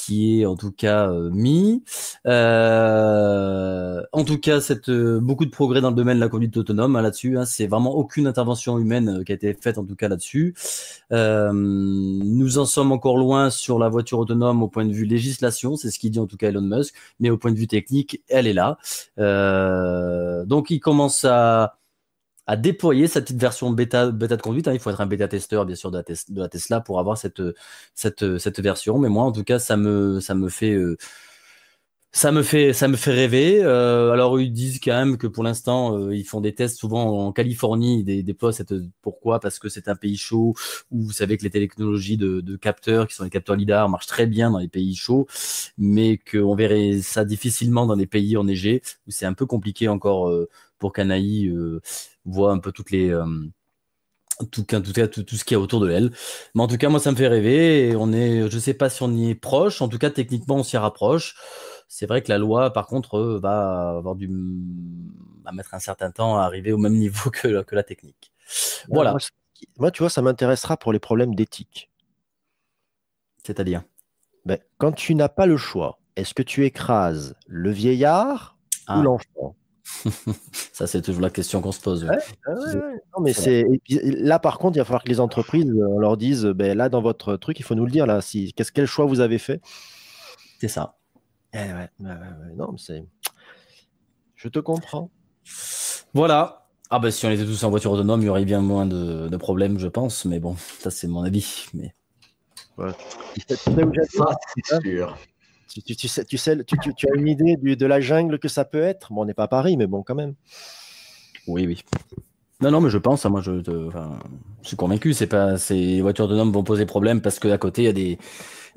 Speaker 1: qui est en tout cas euh, mis. Euh, en tout cas, cette, euh, beaucoup de progrès dans le domaine de la conduite autonome hein, là-dessus. Hein, c'est vraiment aucune intervention humaine qui a été faite en tout cas là-dessus. nous en sommes encore loin sur la voiture autonome au point de vue législation, c'est ce qu'il dit en tout cas Elon Musk, mais au point de vue technique, elle est là. donc il commence à à déployer cette petite version bêta, bêta de conduite. Hein. Il faut être un bêta-testeur, bien sûr, de la, Tesla pour avoir cette, cette, cette, version. Mais moi, en tout cas, ça me, ça me fait. Euh, ça me fait, ça me fait rêver. Euh, alors ils disent quand même que pour l'instant euh, ils font des tests souvent en Californie. Ils déploient cette. Pourquoi? Parce que c'est un pays chaud où vous savez que les technologies de, de, capteurs, qui sont les capteurs lidar, marchent très bien dans les pays chauds, mais qu'on verrait ça difficilement dans les pays enneigés où c'est un peu compliqué encore pour qu'Anaï voit un peu toutes les euh, tout, tout, tout, tout, ce qu'il y a autour de elle. Mais en tout cas, moi, ça me fait rêver. Et on est, je sais pas si on y est proche. En tout cas, techniquement, on s'y rapproche. C'est vrai que la loi, par contre, euh, va avoir du, va mettre un certain temps à arriver au même niveau que, que la technique. Voilà.
Speaker 3: Moi, tu vois, ça m'intéressera pour les problèmes d'éthique.
Speaker 1: C'est-à-dire?
Speaker 3: Ben, Quand tu n'as pas le choix, est-ce que tu écrases le vieillard ou ah. l'enfant?
Speaker 1: Ça, c'est toujours la question qu'on se pose.
Speaker 3: non, mais c'est là, par contre, il va falloir que les entreprises on leur dise ben, là, dans votre truc, il faut nous le dire là. Si, qu'est-ce quel choix vous avez fait?
Speaker 1: C'est ça.
Speaker 3: Eh ouais, non, c'est. Je te comprends.
Speaker 1: Voilà. Ah ben si on était tous en voiture autonome, il y aurait bien moins de, de problèmes, je pense. Mais bon, ça c'est mon avis. Mais...
Speaker 3: C'est sûr. Tu, tu, sais, tu, sais tu, tu, as une idée du, de la jungle que ça peut être? Bon, on n'est pas à Paris, mais bon, quand même.
Speaker 1: Oui, oui. Non, non, mais je pense, hein, moi, je, je suis convaincu. C'est pas, ces voitures autonomes vont poser problème parce qu'à côté, il y a des,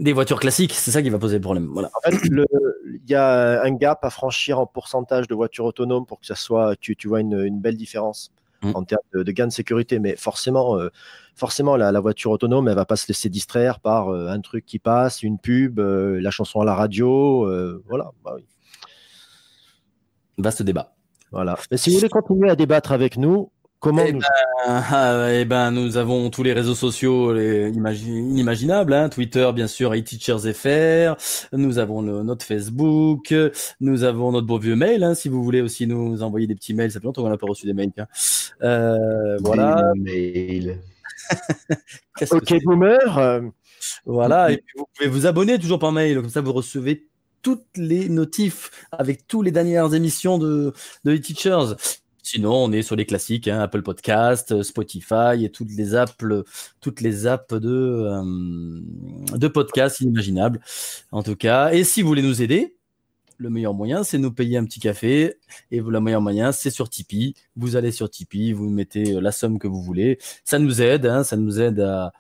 Speaker 1: des voitures classiques. C'est ça qui va poser problème. Voilà.
Speaker 3: En fait, il y a un gap à franchir en pourcentage de voitures autonomes pour que ça soit, tu, tu vois une, une belle différence. Mmh. en termes de, gain de sécurité. Mais forcément, euh, forcément la, voiture autonome, elle va pas se laisser distraire par euh, un truc qui passe, une pub, euh, la chanson à la radio. voilà. Bah, oui.
Speaker 1: Vaste débat.
Speaker 3: Voilà. Mais si vous voulez continuer à débattre avec nous, Comment
Speaker 1: eh, ben, ah, eh ben, nous avons tous les réseaux sociaux les inimaginables, hein. Twitter bien sûr, FR, nous avons notre Facebook, nous avons notre beau vieux mail, hein, si vous voulez aussi nous envoyer des petits mails, ça fait longtemps qu'on n'a pas reçu des mails. Hein. Euh, voilà.
Speaker 3: Mail. ok boomer.
Speaker 1: Voilà, et vous pouvez vous abonner toujours par mail, comme ça vous recevez toutes les notifs avec toutes les dernières émissions de, de teachers Sinon, on est sur les classiques, hein, Apple Podcast, Spotify et toutes les apps, toutes les apps de, euh, de podcasts inimaginables, en tout cas. Et si vous voulez nous aider, le meilleur moyen, c'est nous payer un petit café. Et le meilleur moyen, c'est sur Tipeee. Vous allez sur Tipeee, vous mettez la somme que vous voulez. Ça nous aide, hein, ça nous aide à,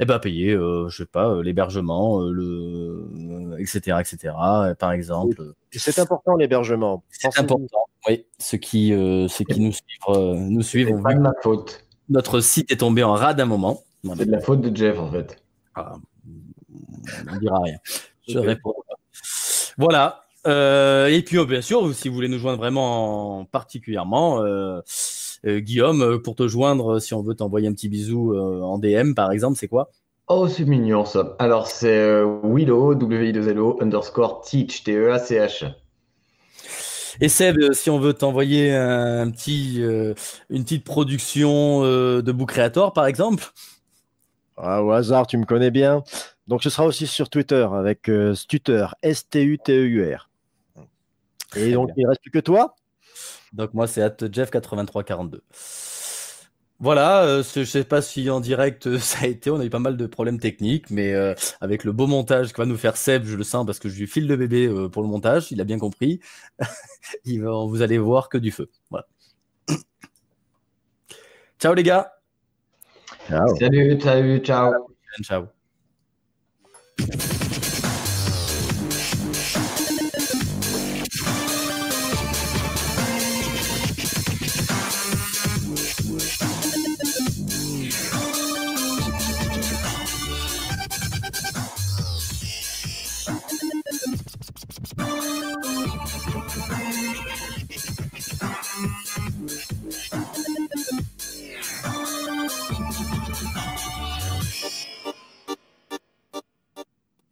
Speaker 1: eh ben, payer, euh, je sais pas, euh, l'hébergement, euh, le, etc., etc. Par exemple.
Speaker 3: C'est important l'hébergement.
Speaker 1: C'est important. Oui, ceux qui, ceux qui nous suivent, nous suivent.
Speaker 4: C'est pas de ma faute.
Speaker 1: Notre site est tombé en rade un moment.
Speaker 4: C'est de la faute de Jeff en fait.
Speaker 1: Ah, on ne dira rien. Je réponds. Voilà. Et puis, oh, bien sûr, si vous voulez nous joindre vraiment particulièrement, euh, Guillaume, euh, pour te joindre, si on veut t'envoyer un petit bisou euh, en DM, par exemple, c'est quoi?
Speaker 4: Oh, c'est mignon ça. Alors, c'est Willow, W-I-2-L-O, underscore teach, T-E-A-C-H.
Speaker 1: Et Seb, si on veut t'envoyer un petit, une petite production de Book Creator, par exemple?
Speaker 3: Ah, Au hasard, tu me connais bien. Donc, ce sera aussi sur Twitter avec Stutter, S-T-U-T-E-U-R. Et donc, il ne reste plus que toi?
Speaker 1: Donc moi, c'est at Jeff8342. Voilà, euh, je ne sais pas si en direct euh, ça a été, on a eu pas mal de problèmes techniques, mais euh, avec le beau montage que va nous faire Seb, je le sens parce que je lui file le bébé pour le montage, il a bien compris. il va, vous allez voir que du feu. Voilà. ciao les gars.
Speaker 4: Ciao. Salut, salut, ciao.
Speaker 1: Ciao.